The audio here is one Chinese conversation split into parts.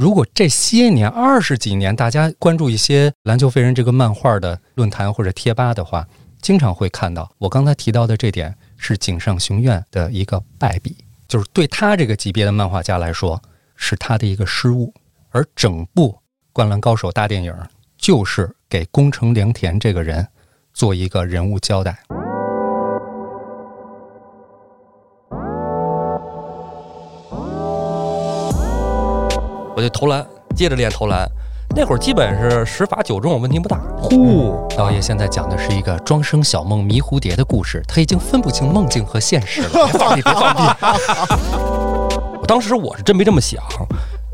如果这些年二十几年，大家关注一些篮球飞人这个漫画的论坛或者贴吧的话，经常会看到我刚才提到的这点是井上雄彦的一个败笔，就是对他这个级别的漫画家来说是他的一个失误，而整部《灌篮高手》大电影就是给宫城良田这个人做一个人物交代。我就投篮，接着练投篮。那会儿基本是十罚九中，问题不大。呼，导演现在讲的是一个庄生晓梦迷蝴蝶的故事，他已经分不清梦境和现实了。别放屁，别放屁！我当时我是真没这么想，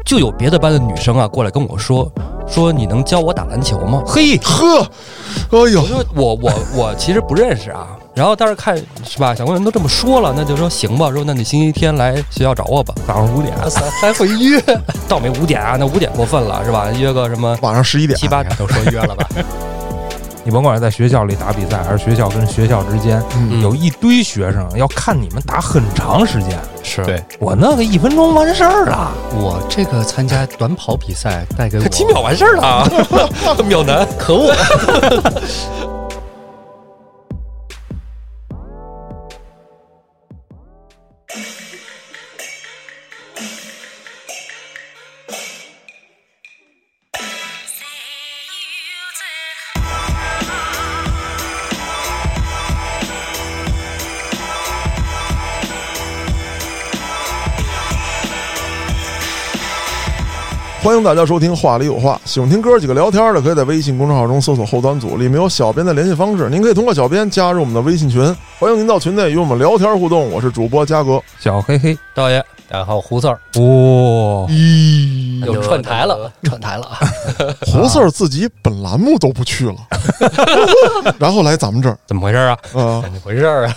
就有别的班的女生啊过来跟我说，说你能教我打篮球吗？嘿，呵，哎呦我，说我我我其实不认识啊。然后但是看是吧，小工人都这么说了，那就说行吧。说那你星期天来学校找我吧，早上五点。还，还会约？倒没五点啊，那五点过分了是吧？约个什么晚上十一点七，八点都说约了吧？你甭管是在学校里打比赛，还是学校跟学校之间，嗯有一堆学生要看你们打很长时间。是对我那个一分钟完事儿了，我这个参加短跑比赛带给我几秒完事儿了啊，秒男。可恶！欢迎大家收听《话里有话》，喜欢听哥几个聊天的，可以在微信公众号中搜索后端组，里面有小编的联系方式，您可以通过小编加入我们的微信群，欢迎您到群内与我们聊天互动。我是主播嘉哥，小黑黑，导演，大家好，胡四儿。哇、咦，又串台了，串台了。胡四儿自己本栏目都不去了，然后来咱们这儿，怎么回事啊？呃，怎么回事啊？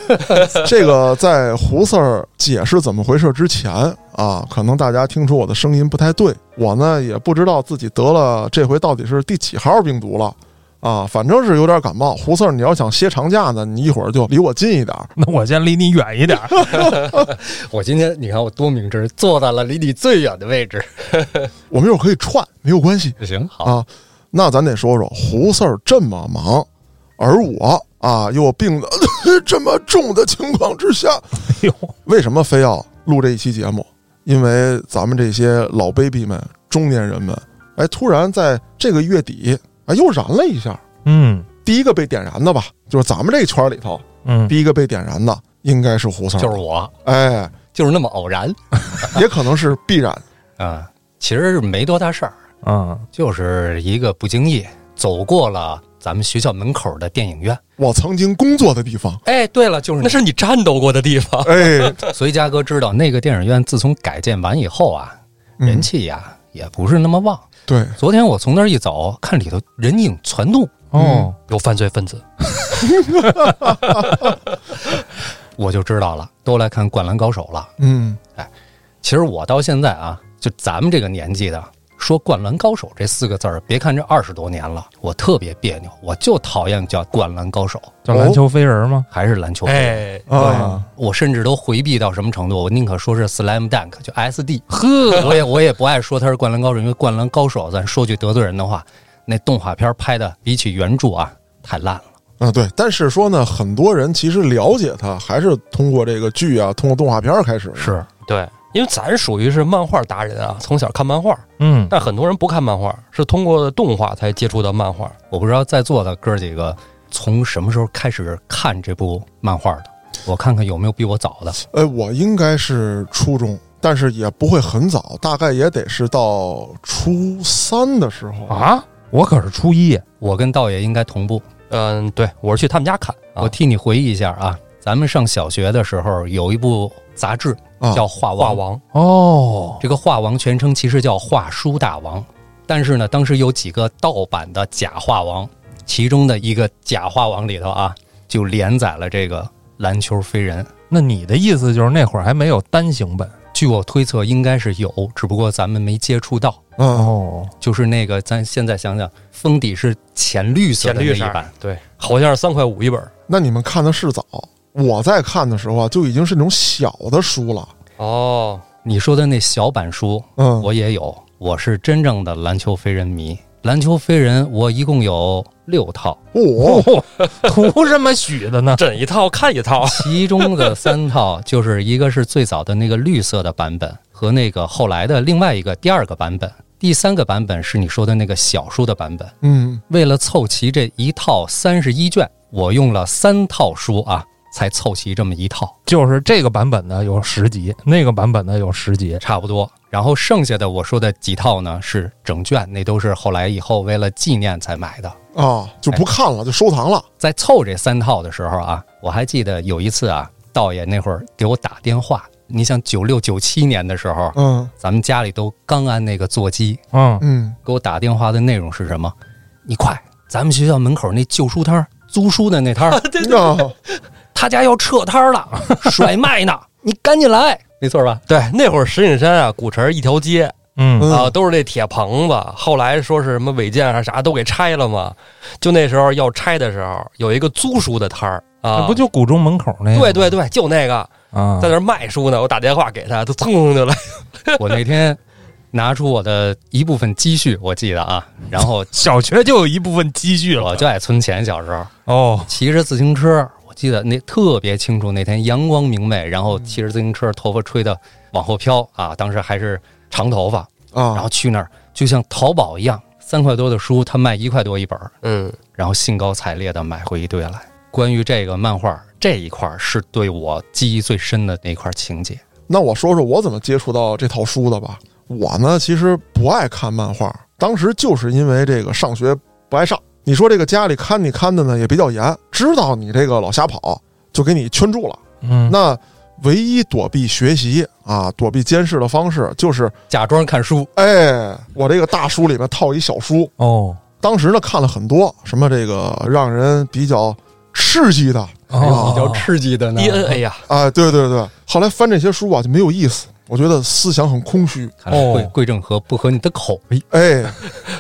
这个在胡四儿解释怎么回事之前啊，可能大家听出我的声音不太对，我呢也不知道自己得了这回到底是第几号病毒了啊，反正是有点感冒。胡四儿，你要想歇长假呢，你一会儿就离我近一点儿。那我先离你远一点儿。我今天你看我多明智，坐在了离你最远的位置。我们一会儿可以串，没有关系行，好，啊。那咱得说说胡四儿这么忙，而我啊又病得这么重的情况之下，哎呦，为什么非要录这一期节目？因为咱们这些老 baby 们、中年人们，哎，突然在这个月底啊又燃了一下。嗯第一个被点燃的吧，就是咱们这个圈里头嗯，第一个被点燃的应该是胡四儿，就是我，哎，就是那么偶然 也可能是必然。啊。其实是没多大事儿，嗯，就是一个不经意走过了咱们学校门口的电影院。我曾经工作的地方，哎，对了，就是那是你战斗过的地方。哎，所以嘉哥知道那个电影院自从改建完以后啊，嗯人气呀、也不是那么旺。对，昨天我从那儿一走，看里头人影攒动，哦，有犯罪分子，我就知道了，都来看《灌篮高手》了。嗯，哎其实我到现在啊，就咱们这个年纪的，说“灌篮高手”这四个字儿，别看这二十多年了，我特别别扭，我就讨厌叫“灌篮高手叫篮球飞人吗”，？还是篮球。哎，啊，我甚至都回避到什么程度？我宁可说是 slam dunk，就 SD。呵，我也我也不爱说他是灌篮高手，因为灌篮高手，咱说句得罪人的话，那动画片拍的比起原著啊太烂了。啊，对，但是说呢，很多人其实了解他还是通过这个剧啊，通过动画片儿开始的。是，对，因为咱属于是漫画达人啊，从小看漫画，嗯，但很多人不看漫画，是通过动画才接触到漫画。我不知道在座的哥几个从什么时候开始看这部漫画的，我看看有没有比我早的。呃，我应该是初中，但是也不会很早，大概也得是到初三的时候。啊，我可是初一，我跟道爷应该同步。嗯，对，我是去他们家看啊。我替你回忆一下啊，咱们上小学的时候有一部杂志啊。叫《画王》，画王，哦，这个画王全称其实叫画书大王，但是呢，当时有几个盗版的假画王，其中的一个假画王里头啊，就连载了这个篮球飞人。那你的意思就是那会儿还没有单行本？据我推测，应该是有，只不过咱们没接触到。嗯，哦，就是那个，咱现在想想，封底是浅绿色浅绿色的那一版，对，好像是三块五一本。那你们看的是早，我在看的时候啊，就已经是那种小的书了。哦，你说的那小版书，嗯，我也有，我是真正的篮球飞人迷。篮球飞人我一共有六套，哦，图什么许的呢？整一套看一套，其中的三套 就是一个是最早的那个绿色的版本，和那个后来的另外一个第二个版本，第三个版本是你说的那个小书的版本。嗯，为了凑齐这一套三十一卷，我用了三套书啊，才凑齐这么一套，就是这个版本的有十集，那个版本的有十集。差不多。然后剩下的我说的几套呢是整卷，那都是后来以后为了纪念才买的。啊，就不看了，就收藏了。在凑这三套的时候啊，我还记得有一次啊，道爷那会儿给我打电话。你像九六九七年的时候，嗯咱们家里都刚安那个座机，嗯，嗯，给我打电话的内容是什么？你快，咱们学校门口那旧书摊儿租书的那摊儿，啊，他家要撤摊儿了，甩卖呢，你赶紧来，没错吧？对，那会儿石景山啊，古城一条街嗯嗯啊，都是这铁棚子。后来说是什么违建还是啥，都给拆了嘛。就那时候要拆的时候，有一个租书的摊儿啊，那不就古中门口那个？对对对，就那个啊在，那卖书呢。我打电话给他，他蹭蹭就来。我那 天拿出我的一部分积蓄，我记得啊，然后小学就有一部分积蓄了。我就爱存钱，小时候哦，骑着自行车，我记得那特别清楚，那天阳光明媚，然后骑着自行车，头发吹得往后飘啊，当时还是长头发啊，然啊后，去那儿就像淘宝一样，三块多的书，他卖一块多一本儿，嗯，然后兴高采烈地买回一堆来。关于这个漫画这一块儿，是对我记忆最深的那块情节。那我说说我怎么接触到这套书的吧。我呢，其实不爱看漫画，当时就是因为这个上学不爱上。你说这个家里看你看的呢也比较严，知道你这个老瞎跑，就给你圈住了。嗯，那唯一躲避学习啊，躲避监视的方式就是，假装看书，哎，我这个大书里面套一小书。哦当时呢看了很多，什么这个让人比较刺激的哦，比较刺激的呢。DNA 呀，啊，对对对。后来翻这些书啊就没有意思，我觉得思想很空虚，看来贵哦贵正和不合你的口味。哎，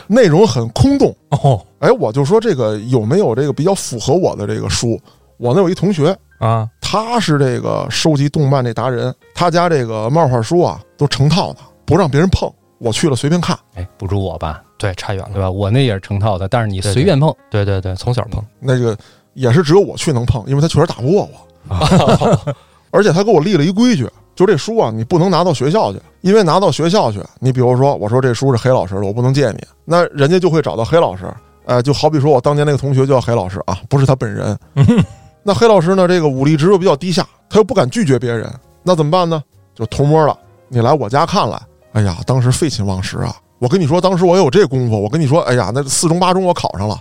内容很空洞。哦哎，我就说这个有没有这个比较符合我的这个书？我那有一同学，啊，他是这个收集动漫这达人，他家这个漫画书啊都成套的，不让别人碰。我去了随便看，哎，不如我吧，对，差远了。对吧？我那也是成套的，但是你随便碰。对对对，从小碰。那个也是只有我去能碰，因为他确实打不过我。而且他给我立了一规矩，就这书啊，你不能拿到学校去，因为拿到学校去，你比如说我说这书是黑老师的，我不能借你，那人家就会找到黑老师。哎，就好比说我当年那个同学叫黑老师啊，不是他本人。那黑老师呢，这个武力值又比较低下，他又不敢拒绝别人，那怎么办呢？就偷摸了，你来我家看来。哎呀，当时废寝忘食啊！我跟你说，当时我有这功夫，我跟你说，哎呀，那四中八中我考上了。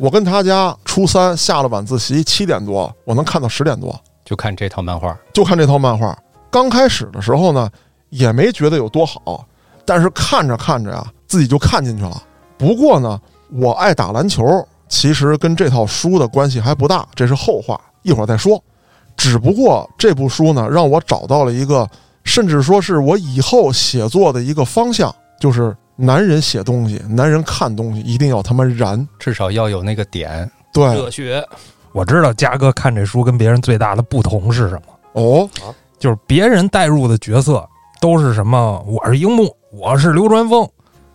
我跟他家初三下了晚自习，七点多我能看到十点多，就看这套漫画，就看这套漫画。刚开始的时候呢，也没觉得有多好，但是看着看着呀，自己就看进去了。不过呢，我爱打篮球，其实跟这套书的关系还不大，这是后话，一会儿再说。只不过这部书呢，让我找到了一个，甚至说是我以后写作的一个方向，就是男人写东西，男人看东西一定要他妈燃。至少要有那个点。对，热血，我知道嘉哥看这书跟别人最大的不同是什么，哦，就是别人带入的角色都是什么，我是樱木，我是流川枫。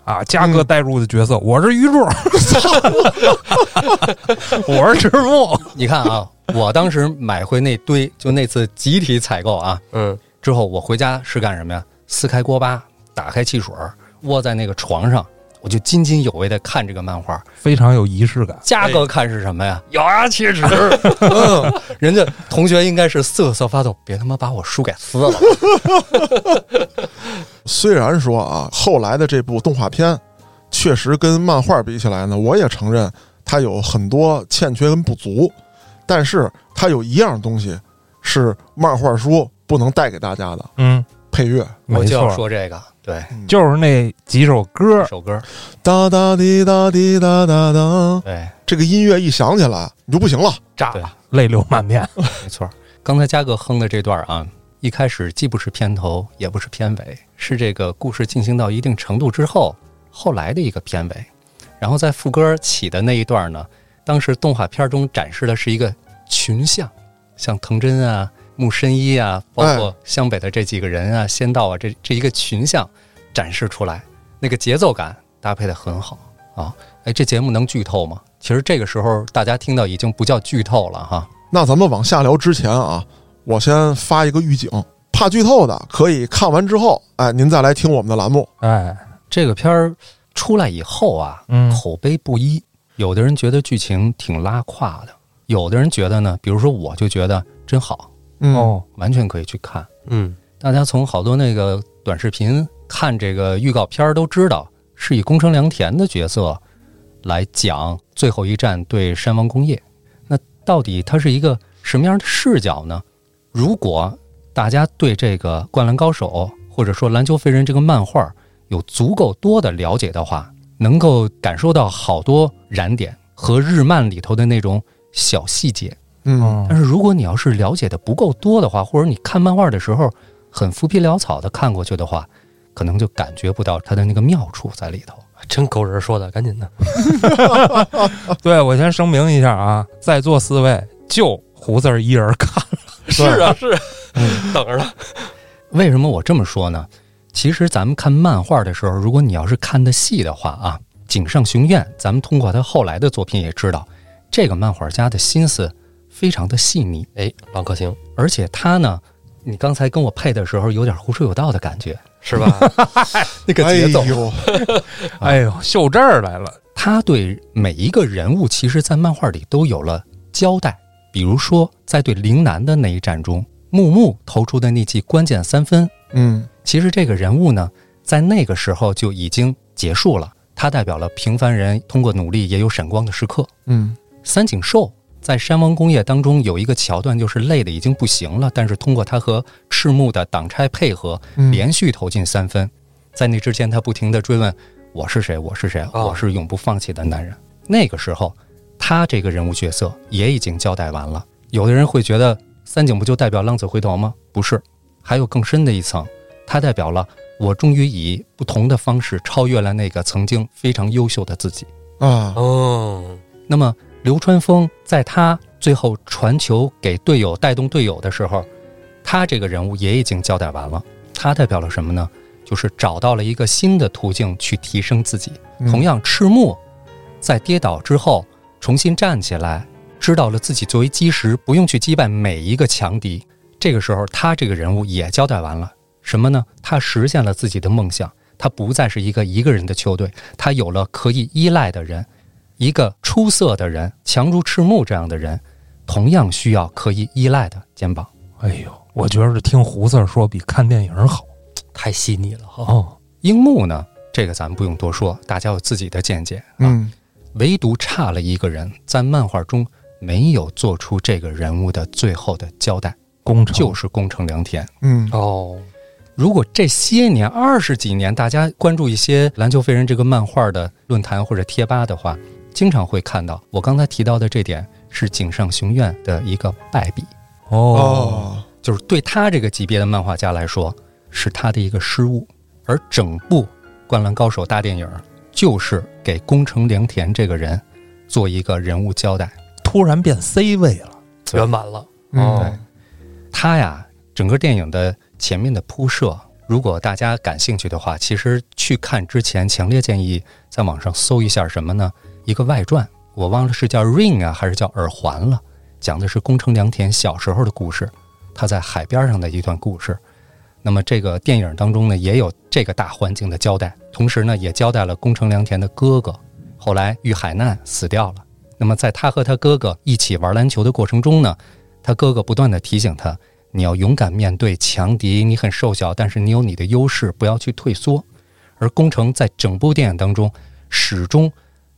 啊，嘉哥嗯带入的角色，我是鱼柱，我是赤木，你看啊，我当时买回那堆，就那次集体采购啊，嗯，之后我回家是干什么呀？撕开锅巴，打开汽水，窝在那个床上，我就津津有味的看这个漫画。非常有仪式感。嘉哥看是什么呀？咬牙切齿。嗯，人家同学应该是瑟瑟发抖，别他妈把我书给撕了。虽然说啊，后来的这部动画片确实跟漫画比起来呢，我也承认它有很多欠缺跟不足，但是它有一样东西是漫画书不能带给大家的嗯，配乐。没我就要，说这个，对，就是那几首歌这，首歌，哒哒滴哒滴哒哒哒，对，这个音乐一响起来，你就不行了。炸了，泪流满面。没错。刚才嘉哥哼的这段啊，一开始既不是片头，也不是片尾，是这个故事进行到一定程度之后，后来的一个片尾。然后在副歌起的那一段呢，当时动画片中展示的是一个群像，像藤真啊、木深一啊，包括湘北的这几个人啊、仙道啊，这这一个群像展示出来。那个节奏感搭配的很好啊。哎，这节目能剧透吗？其实这个时候大家听到已经不叫剧透了哈。那咱们往下聊之前啊，我先发一个预警，怕剧透的可以看完之后，哎，您再来听我们的栏目。哎，这个片儿出来以后啊，嗯口碑不一，有的人觉得剧情挺拉胯的，有的人觉得呢，比如说我就觉得真好，嗯，哦，完全可以去看。嗯，大家从好多那个短视频看这个预告片儿都知道，是以宫城良田的角色来讲最后一战对山王工业。那到底它是一个什么样的视角呢？如果大家对这个《灌篮高手》或者说《篮球飞人》这个漫画有足够多的了解的话，能够感受到好多燃点和日漫里头的那种小细节。嗯，但是如果你要是了解的不够多的话，或者你看漫画的时候很浮皮潦草的看过去的话，可能就感觉不到它的那个妙处在里头。真狗人说的，赶紧的。对我先声明一下啊，在座四位就胡子儿一人看了，是啊，是啊，等着呢。为什么我这么说呢？其实咱们看漫画的时候，如果你要是看的细的话啊，井上雄彦，咱们通过他后来的作品也知道，这个漫画家的心思非常的细腻，哎，郎可星而且他呢，你刚才跟我配的时候有点胡说有道的感觉，是吧？那个哎节奏，呦，哎呦，秀这儿来了，他对每一个人物，其实在漫画里都有了交代。比如说，在对陵南的那一战中，木木投出的那记关键三分，嗯其实这个人物呢，在那个时候就已经结束了。他代表了平凡人通过努力也有闪光的时刻。嗯三井寿在山王工业当中有一个桥段，就是累的已经不行了，但是通过他和赤木的挡拆配合，嗯，连续投进三分。在那之前，他不停地追问：“我是谁？我是谁？哦我是永不放弃的男人。那个时候，他这个人物角色也已经交代完了。有的人会觉得三井不就代表浪子回头吗？不是，还有更深的一层，他代表了我终于以不同的方式超越了那个曾经非常优秀的自己。啊，哦，那么流川枫在他最后传球给队友带动队友的时候，他这个人物也已经交代完了。他代表了什么呢？就是找到了一个新的途径去提升自己。嗯同样，赤木在跌倒之后重新站起来，知道了自己作为基石不用去击败每一个强敌。这个时候，他这个人物也交代完了什么呢？他实现了自己的梦想，他不再是一个一个人的球队，他有了可以依赖的人，一个出色的人，强如赤木这样的人，同样需要可以依赖的肩膀。哎呦，我觉着听胡子说比看电影好 太细腻了哈。哦。樱木呢，这个咱们不用多说，大家有自己的见解啊。嗯唯独差了一个人，在漫画中没有做出这个人物的最后的交代，工程就是工程良田。嗯哦，如果这些年二十几年，大家关注一些篮球飞人这个漫画的论坛或者贴吧的话，经常会看到我刚才提到的这点是井上雄彦的一个败笔，哦，哦，就是对他这个级别的漫画家来说，是他的一个失误。而整部《灌篮高手》大电影就是给宫城良田这个人做一个人物交代。突然变 C 位了。圆满了。嗯哦，他呀，整个电影的前面的铺设，如果大家感兴趣的话，其实去看之前，强烈建议在网上搜一下什么呢？一个外传，我忘了是叫《Ring》啊，还是叫《耳环》了，讲的是宫城良田小时候的故事，他在海边上的一段故事。那么这个电影当中呢，也有这个大环境的交代，同时呢，也交代了宫城良田的哥哥后来遇海难死掉了。那么在他和他哥哥一起玩篮球的过程中呢，他哥哥不断的提醒他，你要勇敢面对强敌，你很瘦小，但是你有你的优势，不要去退缩。而宫城在整部电影当中始终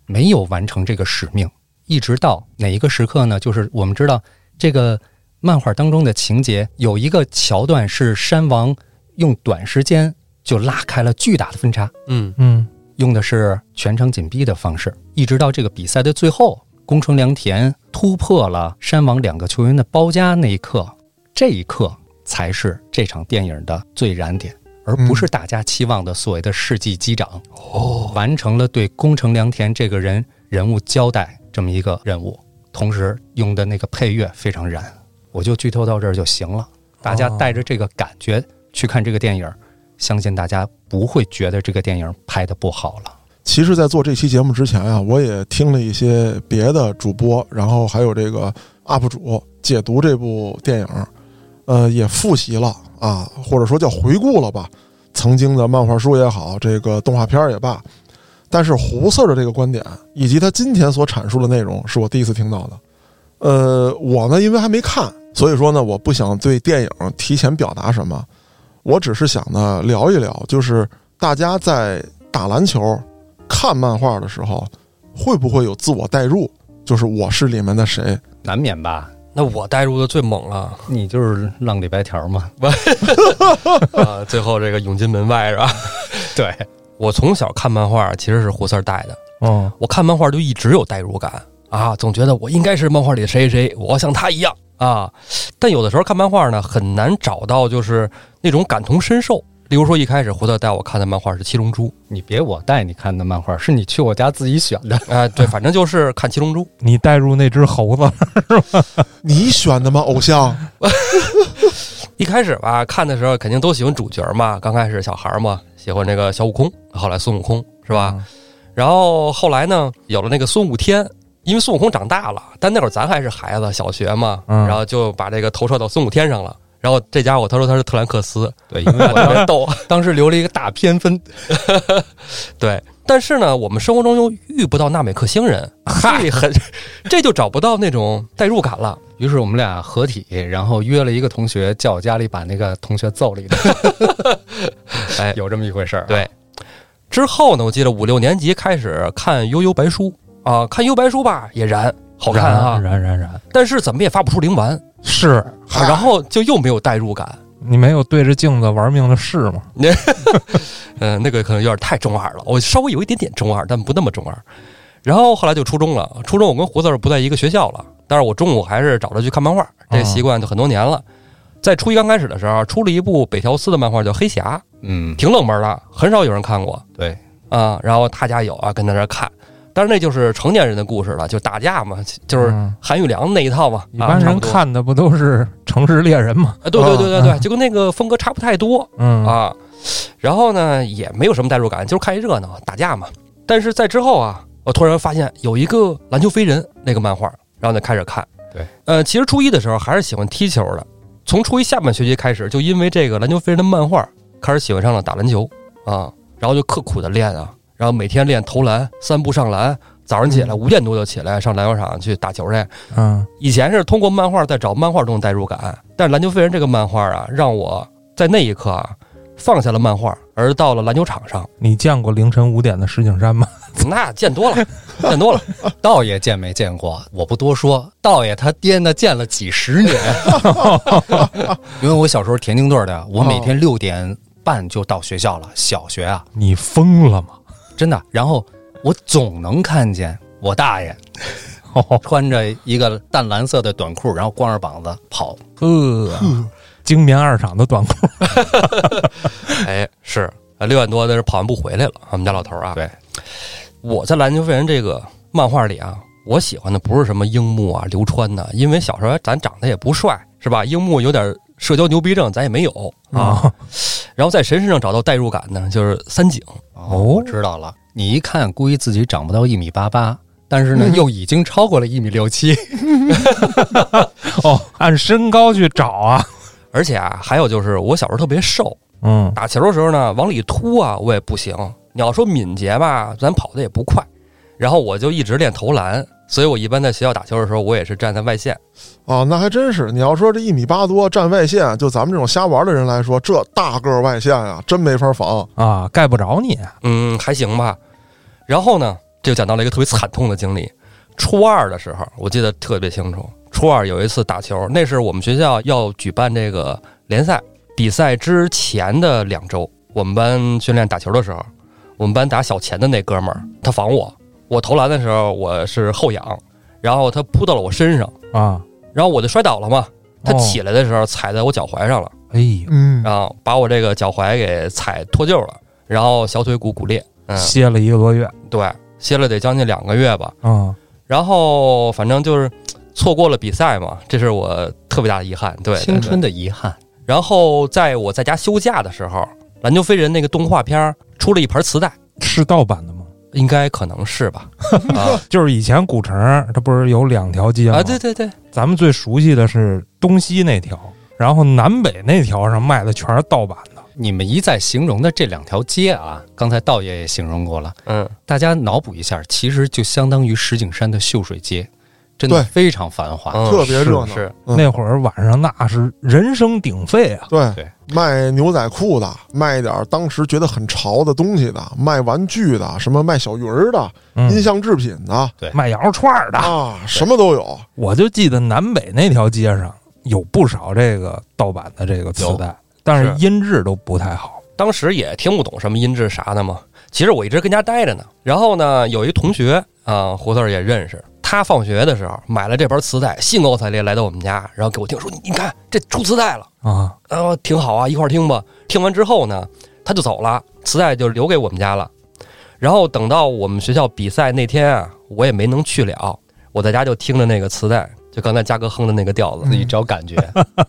没有完成这个使命，一直到哪一个时刻呢？就是我们知道这个漫画当中的情节有一个桥段是山王用短时间就拉开了巨大的分差，嗯，嗯，用的是全程紧逼的方式，一直到这个比赛的最后，宫城良田突破了山王两个球员的包夹那一刻，这一刻才是这场电影的最燃点，而不是大家期望的所谓的世纪机长。哦，完成了对宫城良田这个人人物交代这么一个任务，同时用的那个配乐非常燃。我就剧透到这儿就行了，大家带着这个感觉去看这个电影，相信大家不会觉得这个电影拍的不好了。其实，在做这期节目之前啊，我也听了一些别的主播，然后还有这个 UP 主解读这部电影，呃，也复习了啊，或者说叫回顾了吧，曾经的漫画书也好，这个动画片也罢。但是胡四的这个观点以及他今天所阐述的内容，是我第一次听到的。呃，我呢，因为还没看，所以说呢，我不想对电影提前表达什么，我只是想呢聊一聊，就是大家在打篮球、看漫画的时候，会不会有自我代入？就是我是里面的谁？难免吧？那我带入的最猛了你就是浪里白条嘛？啊！最后这个涌进门外是吧？对，我从小看漫画其实是胡四儿带的，哦，我看漫画就一直有代入感啊，总觉得我应该是漫画里的谁谁谁，我要像他一样啊。但有的时候看漫画呢，很难找到就是那种感同身受。例如说，一开始胡特带我看的漫画是《七龙珠你别我带你看的漫画，是你去我家自己选的。》啊，对，反正就是看《七龙珠》。你带入那只猴子，你选的吗？偶像？一开始吧，看的时候肯定都喜欢主角嘛，刚开始小孩嘛，喜欢那个小悟空，后来孙悟空是吧？然后后来呢，有了那个孙悟天，因为孙悟空长大了，但那会儿咱还是孩子，小学嘛，嗯然后就把这个投射到孙悟天上了。然后这家伙他说他是特兰克斯，对，因为我特别逗。当时留了一个大偏分。对，但是呢，我们生活中又遇不到纳美克星人，所以很 这就找不到那种代入感了。于是我们俩合体，然后约了一个同学，叫我家里把那个同学揍了一顿。哎有这么一回事儿、啊。对，之后呢，我记得五六年级开始看《悠悠白书》啊，看《悠悠白书》吧也燃，好看啊，燃燃燃，但是怎么也发不出灵丸，是啊然后就又没有代入感。你没有对着镜子玩命的试吗？嗯，那个可能有点太中二了，我稍微有一点点中二，但不那么中二。然后后来就初中了，初中我跟胡子不在一个学校了，但是我中午还是找他去看漫画，这个习惯就很多年了。在初一刚开始的时候，出了一部北条司的漫画叫《黑侠嗯》，，挺冷门的，很少有人看过对，啊。然后他家有啊，跟他那看，但是那就是成年人的故事了，就打架嘛，就是嗯韩玉良那一套嘛。一般人看的不都是城市猎人吗？啊，对对对对对，嗯就跟那个风格差不太多。嗯啊，然后呢也没有什么代入感，就是看一热闹，打架嘛。但是在之后啊，我突然发现有一个篮球飞人那个漫画，然后就开始看。对，呃，其实初一的时候还是喜欢踢球的，从初一下半学期开始，就因为这个篮球飞人的漫画，开始喜欢上了打篮球啊，然后就刻苦的练啊，然后每天练投篮、三步上篮。早上起来五点多就起来上篮球场去打球去，嗯以前是通过漫画在找漫画中的代入感，但是《篮球飞人》这个漫画啊，让我在那一刻啊放下了漫画，而到了篮球场上，你见过凌晨五点的石景山吗？那见多了，见多了。道爷见没见过？我不多说，道爷他爹那见了几十年。因为我小时候田径队的，我每天六点半就到学校了，小学啊，你疯了吗？真的。然后我总能看见我大爷 穿着一个淡蓝色的短裤，然后光着膀子跑。呵，精棉二厂的短裤，哎，是啊，六点多的是跑完步回来了，我们家老头啊。对，我在《篮球飞人》这个漫画里啊，我喜欢的不是什么樱木啊、流川呐、因为小时候咱长得也不帅，是吧？樱木有点社交牛逼症，咱也没有啊。啊，然后在谁身上找到代入感呢，就是三井。哦，我知道了。你一看，估计自己长不到一米八八，但是呢，又已经超过了一米六七。哦，按身高去找啊，而且啊，还有就是我小时候特别瘦，嗯打球的时候呢，往里突啊，我也不行。你要说敏捷吧，咱跑的也不快。然后我就一直练投篮，所以我一般在学校打球的时候，我也是站在外线。啊，那还真是。你要说这一米八多站外线，就咱们这种瞎玩的人来说，这大个儿外线啊，真没法防。啊，盖不着你，嗯，还行吧。然后呢，这就讲到了一个特别惨痛的经历。初二的时候，我记得特别清楚。初二有一次打球，那是我们学校要举办这个联赛比赛之前的两周，我们班训练打球的时候，我们班打小前的那哥们儿，他防我，我投篮的时候我是后仰，然后他扑到了我身上，啊，然后我就摔倒了嘛。他哦起来的时候踩在我脚踝上了，哎呦，嗯，然后把我这个脚踝给踩脱臼了，然后小腿骨骨裂，嗯，歇了一个多月，对，歇了得将近两个月吧。啊，然后反正就是错过了比赛嘛，这是我特别大的遗憾。对，青春的遗憾。然后在我在家休假的时候，篮球飞人那个动画片出了一盘磁带，是盗版的吗？应该可能是吧？啊就是以前古城它不是有两条街吗？啊，对对对，咱们最熟悉的是东西那条，然后南北那条上卖的全是盗版的。你们一再形容的这两条街啊，刚才道爷也形容过了，嗯，大家脑补一下，其实就相当于石景山的秀水街，真的非常繁华。嗯特别热闹是嗯那会儿晚上那是人声鼎沸啊！对对卖牛仔裤的，卖一点当时觉得很潮的东西的，卖玩具的，什么卖小鱼儿的，音嗯，像制品的卖羊肉串儿的，啊，什么都有。我就记得南北那条街上有不少这个盗版的这个磁带，但是是音质都不太好。当时也听不懂什么音质啥的嘛。其实我一直跟家待着呢。然后呢，有一同学啊，胡四儿也认识。他放学的时候买了这盘磁带，兴高采烈来到我们家，然后给我听说：“你你看这出磁带了，啊，呃，挺好啊，一块儿听吧。”听完之后呢，他就走了，磁带就留给我们家了。然后等到我们学校比赛那天啊，我也没能去了，我在家就听着那个磁带，就刚才嘉哥哼的那个调子，自己找感觉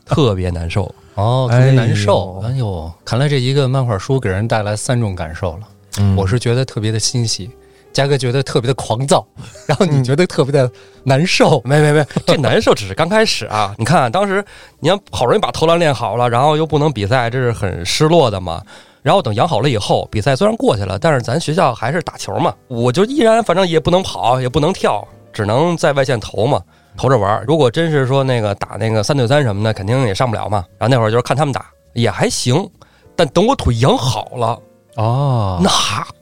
特别难受。哦，特别难受。哎哎呦，看来这一个漫画书给人带来三种感受了。嗯我是觉得特别的欣喜，嘉哥觉得特别的狂躁，然后你觉得特别的难受。没没没，这难受只是刚开始啊！你看，当时你要好容易把投篮练好了，然后又不能比赛，这是很失落的嘛。然后等养好了以后，比赛虽然过去了，但是咱学校还是打球嘛，我就依然反正也不能跑，也不能跳，只能在外线投嘛，投着玩。如果真是说那个打那个三对三什么的，肯定也上不了嘛。然后那会儿就是看他们打也还行，但等我腿养好了，哦，那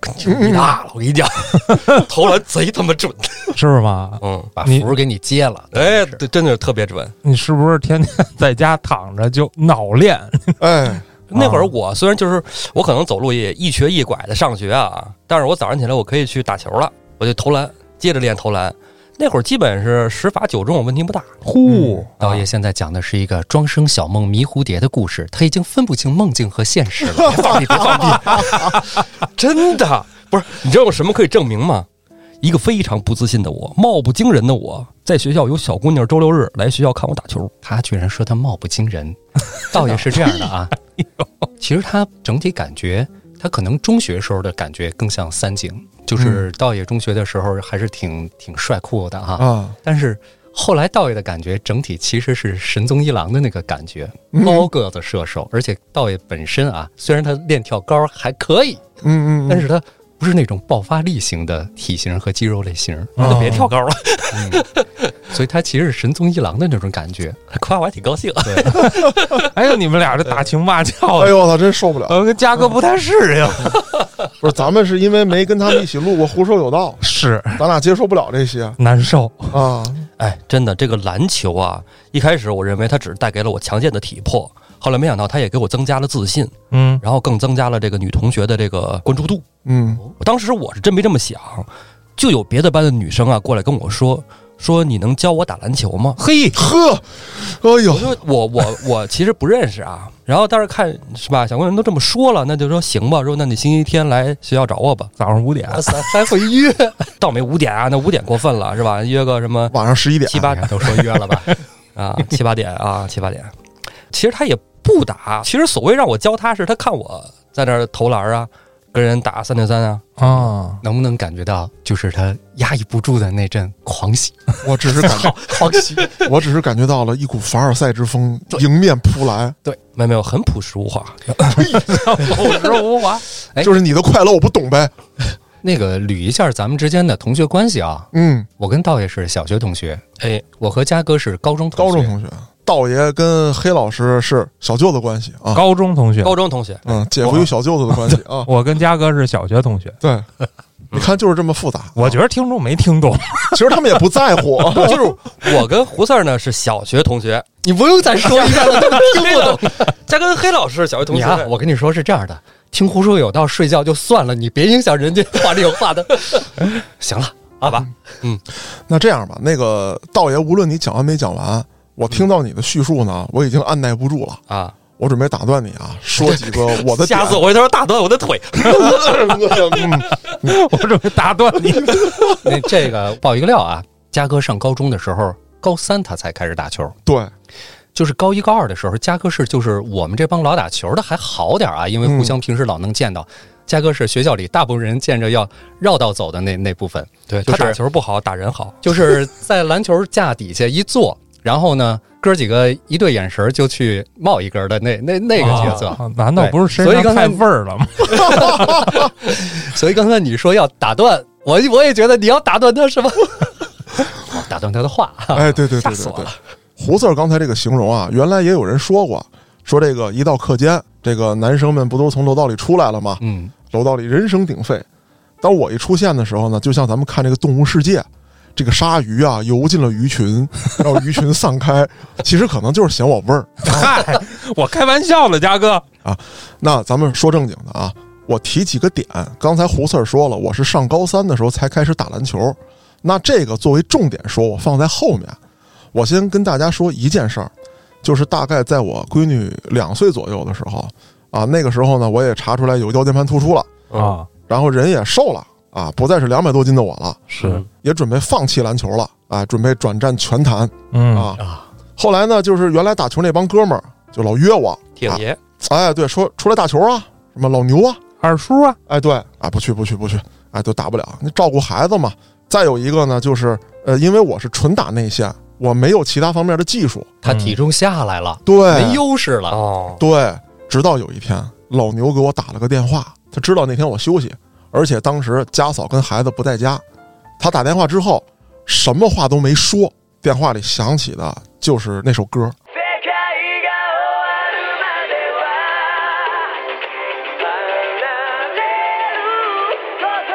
可牛逼大了！我跟你讲，投篮贼他妈准，是吗？嗯，把你符给你接了。哎，对，真的是特别准。你是不是天天 在家躺着就脑练？哎，那会儿我虽然就是我可能走路也一瘸一拐的上学啊，但是我早上起来我可以去打球了，我就投篮，接着练投篮。那会儿基本是十罚九中，问题不大。呼，道爷现在讲的是一个庄生晓梦迷蝴蝶的故事，他已经分不清梦境和现实了。别放屁，别放屁！真的不是，你知道有什么可以证明吗？一个非常不自信的我，貌不惊人的我，在学校有小姑娘周六日来学校看我打球，他居然说他貌不惊人，道爷是这样的啊。其实他整体感觉，他可能中学时候的感觉更像三井，就是道爷中学的时候还是挺挺帅酷的哈。啊，但是后来道爷的感觉整体其实是神宗一郎的那个感觉，嗯。高个子射手，而且道爷本身啊，虽然他练跳高还可以，嗯嗯，但是他不是那种爆发力型的体型和肌肉类型，那就别跳高了。嗯，所以他其实是神宗一郎的那种感觉。夸我还挺高兴。对，哎呦，你们俩这打情骂俏的，哎呦我操，真受不了！呃，跟嘉哥不太适应。不是，咱们是因为没跟他们一起录过《胡说有道 是》，咱俩接受不了这些难受。啊。哎，真的，这个篮球啊，一开始我认为它只是带给了我强健的体魄，后来没想到他也给我增加了自信，嗯，然后更增加了这个女同学的这个关注度。嗯，我当时我是真没这么想，就有别的班的女生啊过来跟我说，说你能教我打篮球吗？嘿，呵，哎呦我，说我我我其实不认识啊，然后但是看是吧，小姑娘都这么说了，那就说行吧，说那你星期天来学校找我吧，早上五点，还还会约，倒没五点啊，那五点过分了是吧？约个什么晚上十一点七八点都说约了吧？啊，七八点啊，七八点。其实他也不打，其实所谓让我教他是他看我在那儿投篮啊，跟人打三对三啊。啊，能不能感觉到，就是他压抑不住的那阵狂喜？我只是感觉，狂喜！我只是感觉到了一股凡尔赛之风迎面扑来，对没有没有，很朴实无华。朴实无华。哎就是你的快乐我不懂呗。那个捋一下咱们之间的同学关系啊，嗯，我跟道爷是小学同学，哎，我和嘉哥是高中同学。高中同学，道爷跟黑老师是小舅子关系啊，高中同学，高中同学，嗯，姐夫与小舅子的关系啊。我跟嘉哥是小学同学。对，你看就是这么复杂。我觉得听众没听懂，其实他们也不在乎，就是我跟胡四儿呢是小学同学，你不用再说一遍了，他们听不懂。再跟黑老师是小学同学。我跟你说是这样的，听胡说有道，睡觉就算了，你别影响人家话里有话的。行了，好吧，嗯那这样吧，那个道爷，无论你讲完没讲完，我听到你的叙述呢，我已经按耐不住了，啊，我准备打断你啊，说几个 我的点。下次我回头打断我的腿。嗯 我准备打断你。那这个爆一个料啊，嘉哥上高中的时候，高三他才开始打球。对，就是高一高二的时候，嘉哥是就是我们这帮老打球的还好点啊，因为互相平时老能见到。嘉哥是学校里大部分人见着要绕道走的那那部分，对就是他打球不好，打人好。就是在篮球架底下一坐，然后呢，哥几个一对眼神就去冒一根的那那那个角色。啊难道不是身所以刚才上太味儿了吗？所以刚才你说要打断我，我也觉得你要打断他是吧？哦 打断他的话，哎，对对对对对死我了。胡四儿刚才这个形容啊，原来也有人说过，说这个一到课间，这个男生们不都从楼道里出来了吗？嗯，楼道里人声鼎沸。当我一出现的时候呢，就像咱们看这个《动物世界》，这个鲨鱼啊游进了鱼群，然后鱼群散开，其实可能就是嫌我味儿。嗨，我开玩笑的，嘉哥啊。那咱们说正经的啊，我提几个点。刚才胡四儿说了，我是上高三的时候才开始打篮球，那这个作为重点说，我放在后面。我先跟大家说一件事儿，就是大概在我闺女两岁左右的时候啊，那个时候呢，我也查出来有腰间盘突出了，啊，然后人也瘦了啊，不再是两百多斤的我了，是，也准备放弃篮球了啊，准备转战拳坛嗯啊。啊，后来呢，就是原来打球那帮哥们儿就老约我，挺爷，哎，对，说出来打球啊，什么老牛啊，二叔啊，哎，对啊，不去不去不去，哎，都打不了，那照顾孩子嘛。再有一个呢，就是呃，因为我是纯打内线，我没有其他方面的技术，他体重下来了，对，没优势了。哦，对。直到有一天，老牛给我打了个电话，他知道那天我休息，而且当时家嫂跟孩子不在家。他打电话之后，什么话都没说，电话里响起的就是那首歌。世界が終わるまでは離れること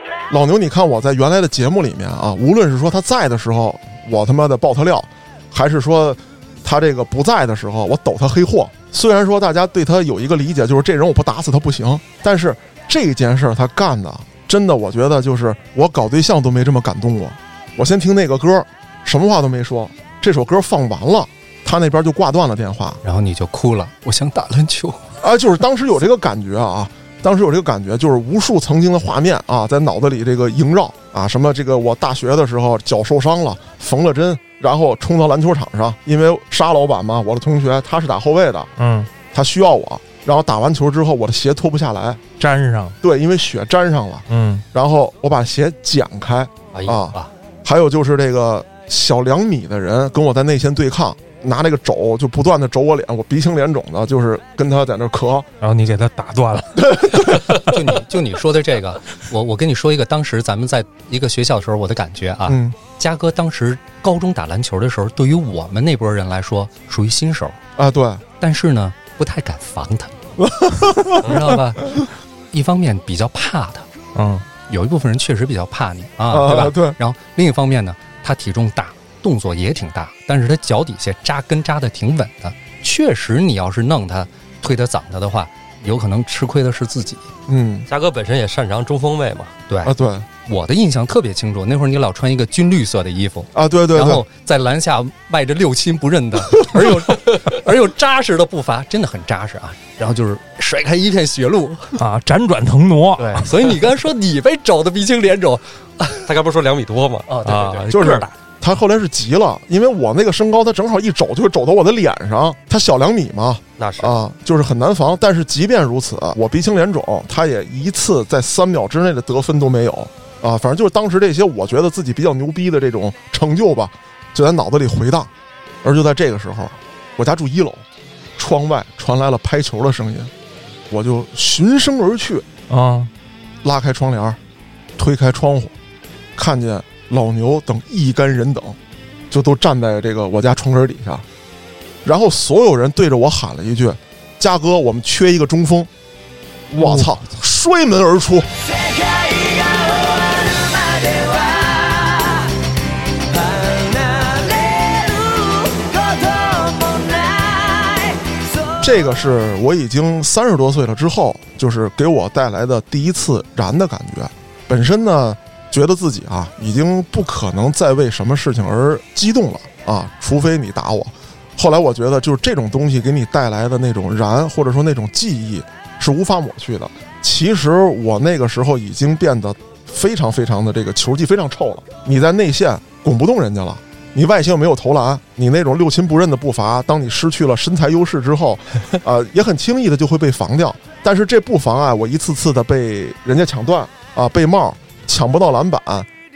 もない老牛，你看我在原来的节目里面啊，无论是说他在的时候，我他妈的爆他料，还是说他这个不在的时候，我抖他黑货。虽然说大家对他有一个理解，就是这人我不打死他不行，但是 这件事儿他干的，真的我觉得就是我搞对象都没这么感动过。我先听那个歌，什么话都没说，这首歌放完了，他那边就挂断了电话。然后你就哭了，我想打篮球。啊，就是当时有这个感觉啊，当时有这个感觉，就是无数曾经的画面啊，在脑子里这个萦绕啊，什么这个我大学的时候脚受伤了，缝了针，然后冲到篮球场上，因为沙老板嘛，我的同学他是打后卫的，嗯，他需要我，然后打完球之后，我的鞋脱不下来，粘上，对，因为血粘上了，嗯，然后我把鞋剪开，哎呀啊啊，还有就是这个小两米的人跟我在内线对抗。拿那个肘就不断的肘我脸，我鼻青脸肿的，就是跟他在那咳，然后你给他打断了，就你就你说的这个，我我跟你说一个，当时咱们在一个学校的时候我的感觉啊，嗯。嘉哥当时高中打篮球的时候，对于我们那波人来说属于新手，啊，对，但是呢不太敢防他，你知道吧？一方面比较怕他，嗯，有一部分人确实比较怕你啊，啊对吧？对，然后另一方面呢，他体重大，动作也挺大，但是他脚底下扎根扎的挺稳的。确实，你要是弄他、推他、搡他的话，有可能吃亏的是自己。嗯嘉哥本身也擅长中锋位嘛，对，啊，对我的印象特别清楚，那会儿你老穿一个军绿色的衣服，啊，对对对。然后，在篮下迈着六亲不认的，而又而又扎实的步伐，真的很扎实啊。然后就是甩开一片血路，啊，辗转腾挪，对，所以你刚才说你被肘的鼻青脸肿，他刚不是说两米多吗？啊，对对对，啊就是他后来是急了，因为我那个身高，他正好一肘就会肘到我的脸上，他小两米嘛，那是。啊，就是很难防。但是即便如此，我鼻青脸肿，他也一次在三秒之内的得分都没有啊。反正就是当时这些我觉得自己比较牛逼的这种成就吧，就在脑子里回荡。而就在这个时候，我家住一楼，窗外传来了拍球的声音，我就循声而去，啊，拉开窗帘，推开窗户，看见老牛等一干人等，就都站在这个我家窗根底下，然后所有人对着我喊了一句：“嘉哥，我们缺一个中锋。”我操！摔门而出，这个是我已经三十多岁了之后，就是给我带来的第一次燃的感觉。本身呢，觉得自己啊已经不可能再为什么事情而激动了啊，除非你打我。后来我觉得，就是这种东西给你带来的那种燃，或者说那种记忆，是无法抹去的。其实我那个时候已经变得非常非常的这个球技非常臭了。你在内线拱不动人家了，你外形又没有投篮，你那种六亲不认的步伐，当你失去了身材优势之后，呃，也很轻易的就会被防掉。但是这不妨碍我一次次的被人家抢断啊，被帽抢不到篮板，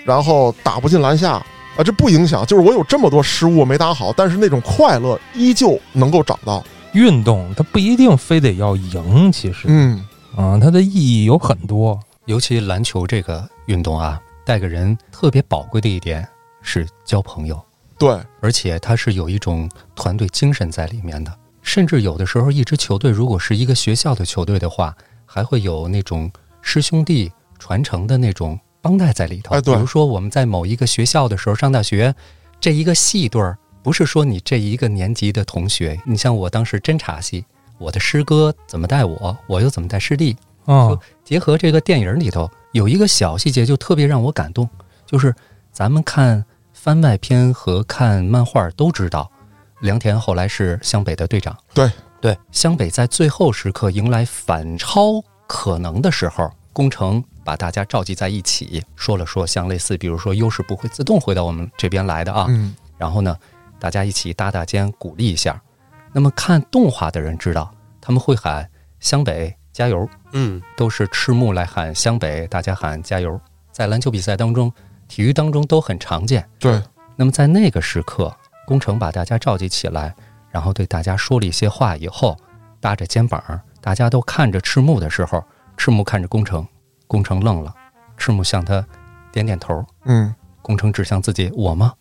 然后打不进篮下啊，这不影响。就是我有这么多失误没打好，但是那种快乐依旧能够找到。运动它不一定非得要赢，其实嗯，啊，它的意义有很多。尤其篮球这个运动啊，带给人特别宝贵的一点是交朋友，对，而且它是有一种团队精神在里面的。甚至有的时候，一支球队如果是一个学校的球队的话，还会有那种师兄弟传承的那种帮带在里头。哎对比如说我们在某一个学校的时候上大学，这一个系队儿不是说你这一个年级的同学，你像我当时侦察系，我的师哥怎么带我，我又怎么带师弟，哦，结合这个电影里头有一个小细节，就特别让我感动，就是咱们看番外篇和看漫画都知道，良田后来是湘北的队长。对对，湘北在最后时刻迎来反超可能的时候，工程把大家召集在一起，说了说像类似，比如说优势不会自动回到我们这边来的啊，嗯，然后呢，大家一起搭搭肩，鼓励一下。那么看动画的人知道，他们会喊湘北加油，嗯，都是赤木来喊湘北，大家喊加油。在篮球比赛当中，体育当中都很常见。对，那么在那个时刻，工程把大家召集起来，然后对大家说了一些话以后，搭着肩膀，大家都看着赤木的时候，赤木看着工程，工程愣了，赤木向他点点头，嗯，工程指向自己，我吗？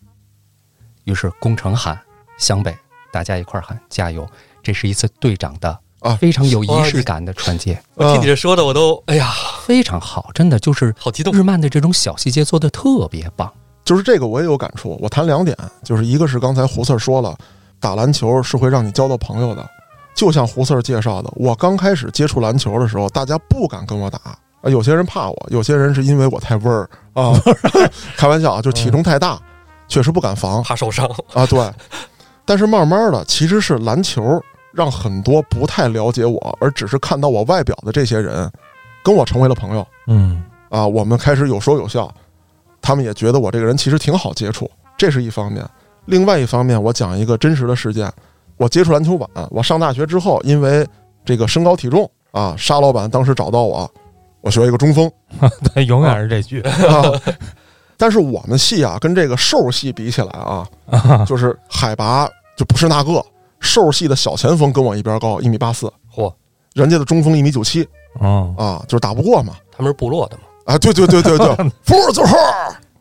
于是工程喊湘北，大家一块儿喊加油。这是一次队长的啊非常有仪式感的传接，我听你这说的，我都哎呀，非常好，真的就是好激动。日漫的这种小细节做的特别棒。就是这个我也有感触。我谈两点，就是一个是刚才胡四儿说了，打篮球是会让你交到朋友的。就像胡四儿介绍的，我刚开始接触篮球的时候，大家不敢跟我打啊，有些人怕我，有些人是因为我太味儿啊，开玩笑啊，就体重太大，确实不敢防怕受伤，啊。对，但是慢慢的，其实是篮球让很多不太了解我，而只是看到我外表的这些人，跟我成为了朋友。嗯啊，我们开始有说有笑，他们也觉得我这个人其实挺好接触，这是一方面。另外一方面，我讲一个真实的事件，我接触篮球晚，我上大学之后，因为这个身高体重啊，沙老板当时找到我，我学一个中锋 对，永远是这句。啊。但是我们系啊，跟这个瘦系比起来啊，就是海拔就不是那个瘦系的小前锋跟我一边高，一米八四，嚯，人家的中锋一米九七嗯，啊，就是打不过嘛。他们是部落的嘛，啊，对对对对对，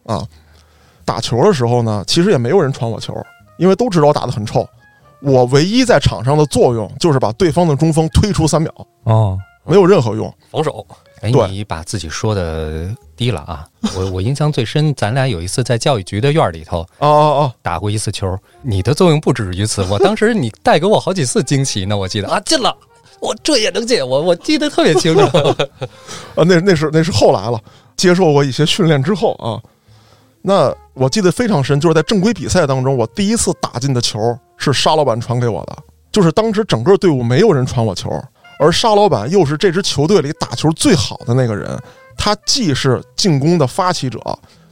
啊！打球的时候呢，其实也没有人传我球，因为都知道我打得很臭。我唯一在场上的作用就是把对方的中锋推出三秒，啊，没有任何用。防守。哎，你把自己说的低了啊！我我印象最深，咱俩有一次在教育局的院儿里头哦哦哦！打过一次球，你的作用不止于此。我当时你带给我好几次惊喜呢，我记得啊，进了，我这也能进，我我记得特别清楚。啊，那那是那是后来了，接受过一些训练之后啊。那我记得非常深，就是在正规比赛当中，我第一次打进的球是沙老板传给我的，就是当时整个队伍没有人传我球，而沙老板又是这支球队里打球最好的那个人，他既是进攻的发起者，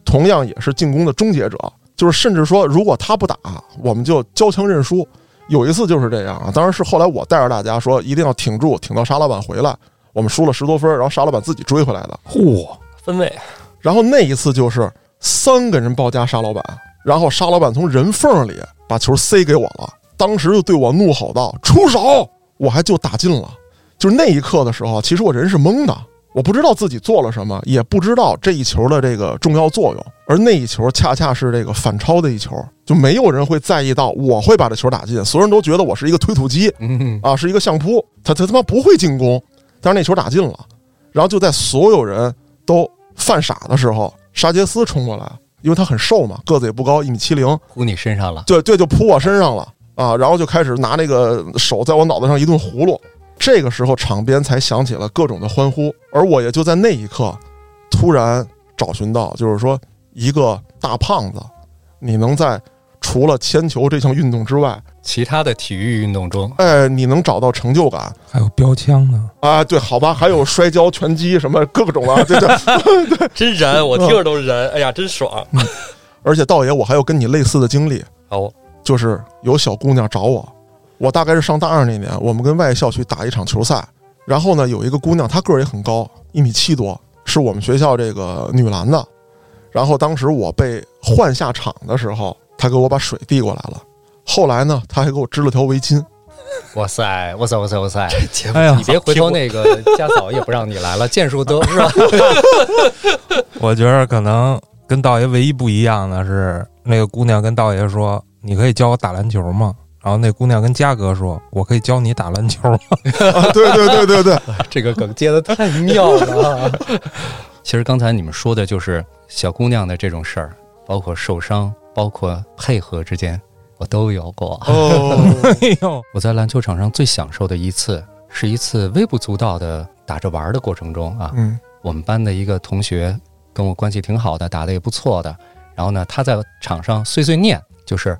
同样也是进攻的终结者，就是甚至说，如果他不打，我们就交枪认输。有一次就是这样啊，当然是后来我带着大家说一定要挺住，挺到沙老板回来。我们输了十多分，然后沙老板自己追回来的。嚯，分位，然后那一次就是三个人包夹沙老板，然后沙老板从人缝里把球塞给我了，当时就对我怒吼道：“出手！”我还就打进了。就是那一刻的时候，其实我人是懵的，我不知道自己做了什么，也不知道这一球的这个重要作用。而那一球恰恰是这个反超的一球，就没有人会在意到我会把这球打进，所有人都觉得我是一个推土机，嗯，啊，是一个相扑，他他他妈不会进攻，但是那球打进了，然后就在所有人都犯傻的时候，沙杰斯冲过来，因为他很瘦嘛，个子也不高，一米七零，扑你身上了。对对，就扑我身上了啊，然后就开始拿那个手在我脑袋上一顿葫芦，这个时候场边才响起了各种的欢呼，而我也就在那一刻突然找寻到，就是说一个大胖子，你能在除了铅球这项运动之外，其他的体育运动中，哎，你能找到成就感。还有标枪呢。啊，对，好吧，还有摔跤、拳击什么各种啊，对对。真燃，我听着都是燃。哎呀，真爽！而且道爷我还有跟你类似的经历，哦，就是有小姑娘找我，我大概是上大二那年，我们跟外校去打一场球赛，然后呢有一个姑娘，她个儿也很高，一米七多，是我们学校这个女篮的。然后当时我被换下场的时候，她给我把水递过来了。后来呢，她还给我织了条围巾。哇塞，哇塞，哇塞，哇塞！节目哎呀你别回头那个家嫂也不让你来了，剑术都是吧？我觉得可能跟道爷唯一不一样的是，那个姑娘跟道爷说：“你可以教我打篮球吗？”然后那姑娘跟嘉哥说：“我可以教你打篮球吗 啊，对对对对对，这个梗接的太妙了啊。其实刚才你们说的就是小姑娘的这种事儿，包括受伤，包括配合之间，我都有过。哦，？”哎呦，我在篮球场上最享受的一次，是一次微不足道的打着玩儿的过程中啊，嗯我们班的一个同学跟我关系挺好的，打的也不错的。然后呢，他在场上碎碎念，就是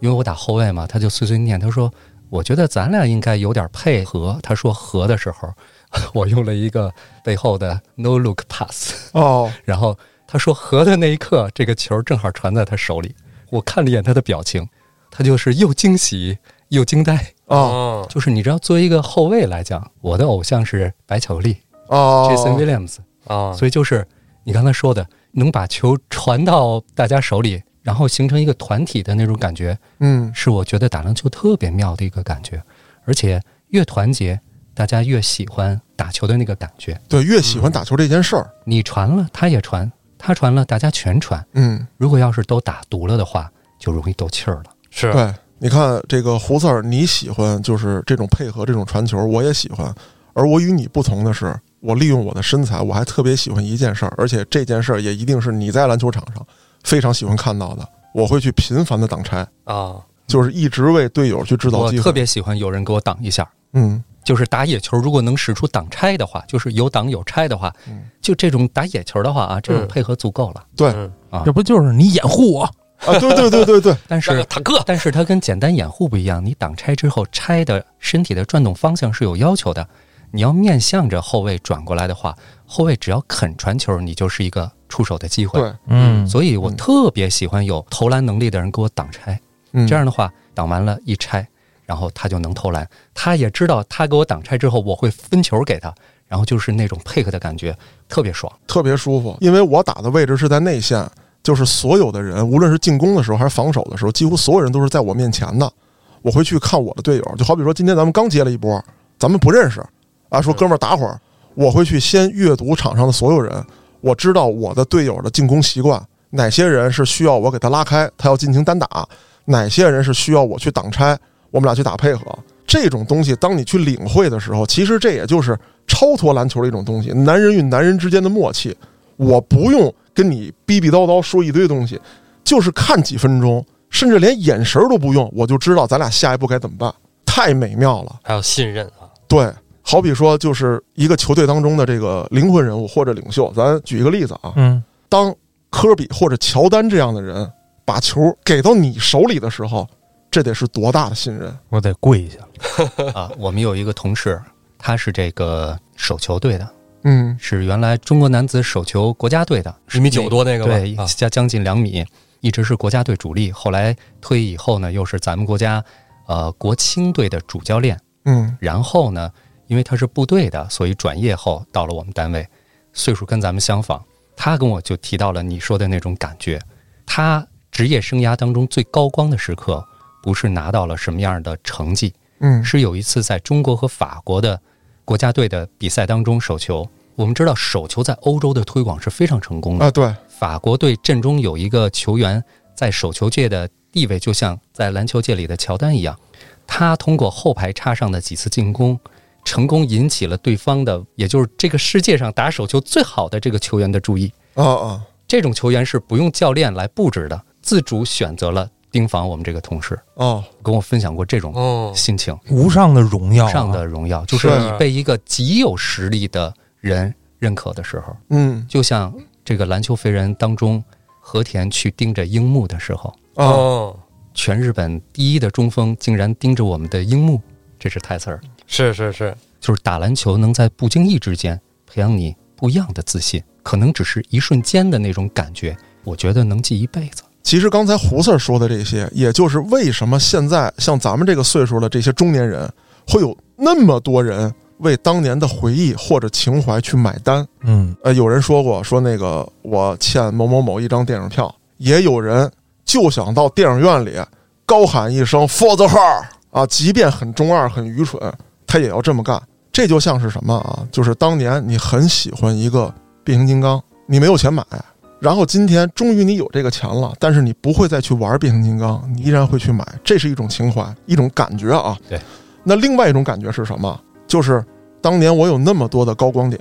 因为我打后卫嘛，他就碎碎念，他说：“我觉得咱俩应该有点配合。”他说“和”的时候，我用了一个背后的 no look pass，哦，然后他说“和”的那一刻，这个球正好传在他手里，我看了一眼他的表情，他就是又惊喜又惊呆。哦哦，就是你知道，作为一个后卫来讲，我的偶像是白巧克力哦 Jason Williams。啊，所以就是你刚才说的，能把球传到大家手里，然后形成一个团体的那种感觉，嗯是我觉得打篮球特别妙的一个感觉。而且越团结，大家越喜欢打球的那个感觉。对，越喜欢打球这件事儿，你传了，他也传；他传了，大家全传。嗯，如果要是都打毒了的话，就容易斗气儿了。是对，你看这个胡四儿，你喜欢就是这种配合，这种传球，我也喜欢。而我与你不同的是，我利用我的身材，我还特别喜欢一件事儿，而且这件事儿也一定是你在篮球场上非常喜欢看到的。我会去频繁的挡拆，啊，就是一直为队友去制造机会。我特别喜欢有人给我挡一下。嗯，就是打野球，如果能使出挡拆的话，就是有挡有拆的话，嗯就这种打野球的话啊，这种嗯配合足够了。对嗯啊这不就是你掩护我？啊，对对对对对，但是坦克但是它跟简单掩护不一样，你挡拆之后，拆的身体的转动方向是有要求的。你要面向着后卫转过来的话，后卫只要肯传球，你就是一个出手的机会。对，嗯，所以我特别喜欢有投篮能力的人给我挡拆，嗯，这样的话挡完了，一拆，然后他就能投篮。他也知道他给我挡拆之后，我会分球给他，然后就是那种配合的感觉，特别爽。特别舒服，因为我打的位置是在内线，就是所有的人，无论是进攻的时候还是防守的时候，几乎所有人都是在我面前的。我会去看我的队友，就好比说今天咱们刚接了一波，咱们不认识啊，说哥们儿打会儿，我会去先阅读场上的所有人，我知道我的队友的进攻习惯，哪些人是需要我给他拉开，他要进行单打，哪些人是需要我去挡拆，我们俩去打配合。这种东西，当你去领会的时候，其实这也就是超脱篮球的一种东西，男人与男人之间的默契。我不用跟你逼逼叨叨说一堆东西，就是看几分钟，甚至连眼神儿都不用，我就知道咱俩下一步该怎么办，太美妙了。还有信任啊，对，好比说，就是一个球队当中的这个灵魂人物或者领袖，咱举一个例子啊，嗯，当科比或者乔丹这样的人把球给到你手里的时候，这得是多大的信任？我得跪下。啊，我们有一个同事，他是这个手球队的，嗯是原来中国男子手球国家队的，一米九多那个吧对，啊加将近两米，一直是国家队主力。后来退役以后呢，又是咱们国家呃国青队的主教练。嗯然后呢，因为他是部队的，所以转业后到了我们单位，岁数跟咱们相仿。他跟我就提到了你说的那种感觉，他职业生涯当中最高光的时刻，不是拿到了什么样的成绩，嗯是有一次在中国和法国的国家队的比赛当中手球。我们知道手球在欧洲的推广是非常成功的。啊，对，法国队阵中有一个球员在手球界的地位，就像在篮球界里的乔丹一样。他通过后排插上的几次进攻，成功引起了对方的，也就是这个世界上打手球最好的这个球员的注意。哦哦，这种球员是不用教练来布置的，自主选择了盯防我们这个同事，哦，跟我分享过这种哦，心情。无上的荣耀、啊，上的荣耀，就是是你被一个极有实力的人认可的时候，嗯。就像这个篮球飞人当中，和田去盯着樱木的时候，啊，哦，全日本第一的中锋竟然盯着我们的樱木，这是台词儿。是是是，就是打篮球能在不经意之间培养你不一样的自信，可能只是一瞬间的那种感觉，我觉得能记一辈子。其实刚才胡 Sir 说的这些，也就是为什么现在像咱们这个岁数的这些中年人，会有那么多人为当年的回忆或者情怀去买单。嗯呃，有人说过，说那个我欠某某某一张电影票，也有人就想到电影院里高喊一声 “for the heart” 啊，即便很中二、很愚蠢，他也要这么干。这就像是什么啊？就是当年你很喜欢一个变形金刚，你没有钱买，然后今天终于你有这个钱了，但是你不会再去玩变形金刚，你依然会去买，这是一种情怀，一种感觉啊。对。那另外一种感觉是什么？就是当年我有那么多的高光点，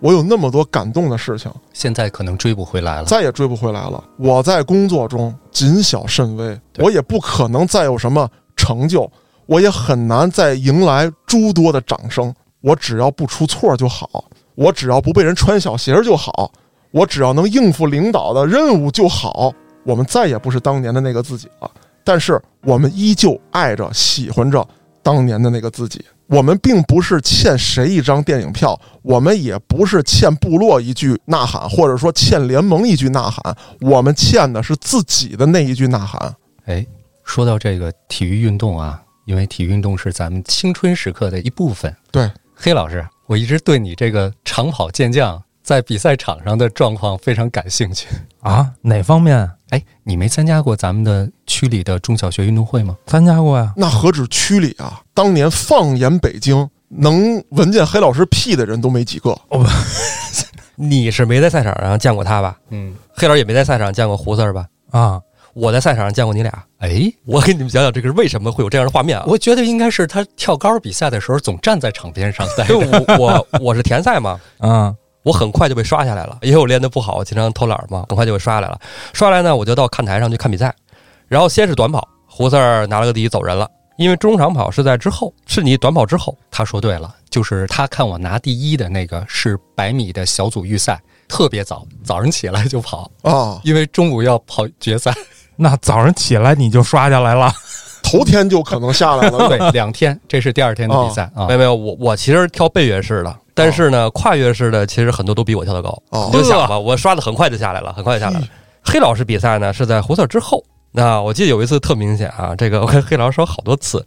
我有那么多感动的事情，现在可能追不回来了。再也追不回来了。我在工作中谨小慎微，我也不可能再有什么成就，我也很难再迎来诸多的掌声。我只要不出错就好，我只要不被人穿小鞋就好，我只要能应付领导的任务就好。我们再也不是当年的那个自己了，但是我们依旧爱着、喜欢着当年的那个自己。我们并不是欠谁一张电影票，我们也不是欠部落一句呐喊，或者说欠联盟一句呐喊，我们欠的是自己的那一句呐喊。哎，说到这个体育运动啊，因为体育运动是咱们青春时刻的一部分。对，黑老师，我一直对你这个长跑健将在比赛场上的状况非常感兴趣。啊，哪方面哎，你没参加过咱们的区里的中小学运动会吗？参加过呀？那何止区里啊！当年放眼北京，能闻见黑老师屁的人都没几个。哦 你是没在赛场上见过他吧？嗯，黑老师也没在赛场上见过胡 Sir 吧？啊，我在赛场上见过你俩。哎，我给你们讲讲这个是为什么会有这样的画面啊？我觉得应该是他跳高比赛的时候总站在场边上待着。我我我是田赛嘛，嗯我很快就被刷下来了，因为我练得不好，我经常偷懒嘛，很快就被刷下来了。刷下来呢，我就到看台上去看比赛，然后先是短跑，胡 Sir 拿了个第一走人了，因为中长跑是在之后，是你短跑之后。他说对了，就是他看我拿第一的那个是百米的小组预赛，特别早，早上起来就跑，啊，因为中午要跑决赛。那早上起来你就刷下来了。头天就可能下来了。对，两天，这是第二天的比赛啊没。有没有，我我其实跳背越式的，但是呢，跨越式的其实很多都比我跳得高。哦你就想吧，我刷的很快就下来了，很快就下来了。黑老师比赛呢是在胡 Sir 之后，那我记得有一次特明显啊，这个我跟 黑老师说好多次，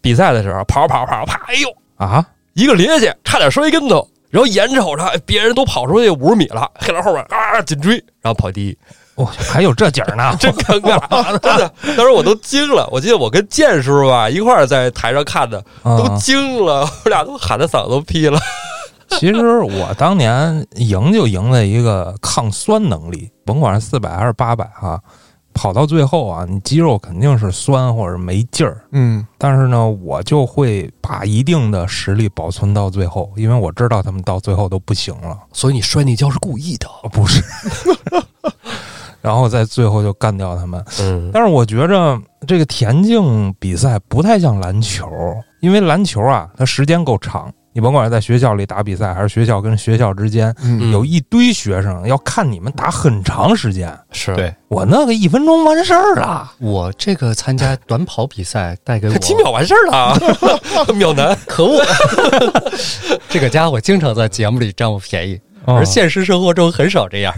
比赛的时候跑跑跑啪，哎呦，啊，一个趔趄，差点摔一跟头。然后眼瞅着哎别人都跑出去五十米了，黑老后边啊紧追，然后跑第一，哦，还有这景儿呢。真尴尬，真的，当时我都惊了。我记得我跟建叔吧一块儿在台上看的，都啊惊了，我俩都喊的嗓子都劈了。其实我当年赢就赢在一个抗酸能力，甭管是四百还是八百哈，跑到最后啊，你肌肉肯定是酸或者没劲儿。嗯，但是呢，我就会把一定的实力保存到最后，因为我知道他们到最后都不行了，所以你摔那跤是故意的。哦不是，然后在最后就干掉他们。嗯，但是我觉着这个田径比赛不太像篮球，因为篮球啊，它时间够长。你甭管是在学校里打比赛，还是学校跟学校之间，嗯有一堆学生要看你们打很长时间。是对我那个一分钟完事儿了，我这个参加短跑比赛带给我几秒完事儿了啊，秒男。可恶！这个家伙经常在节目里占我便宜，而现实生活中很少这样。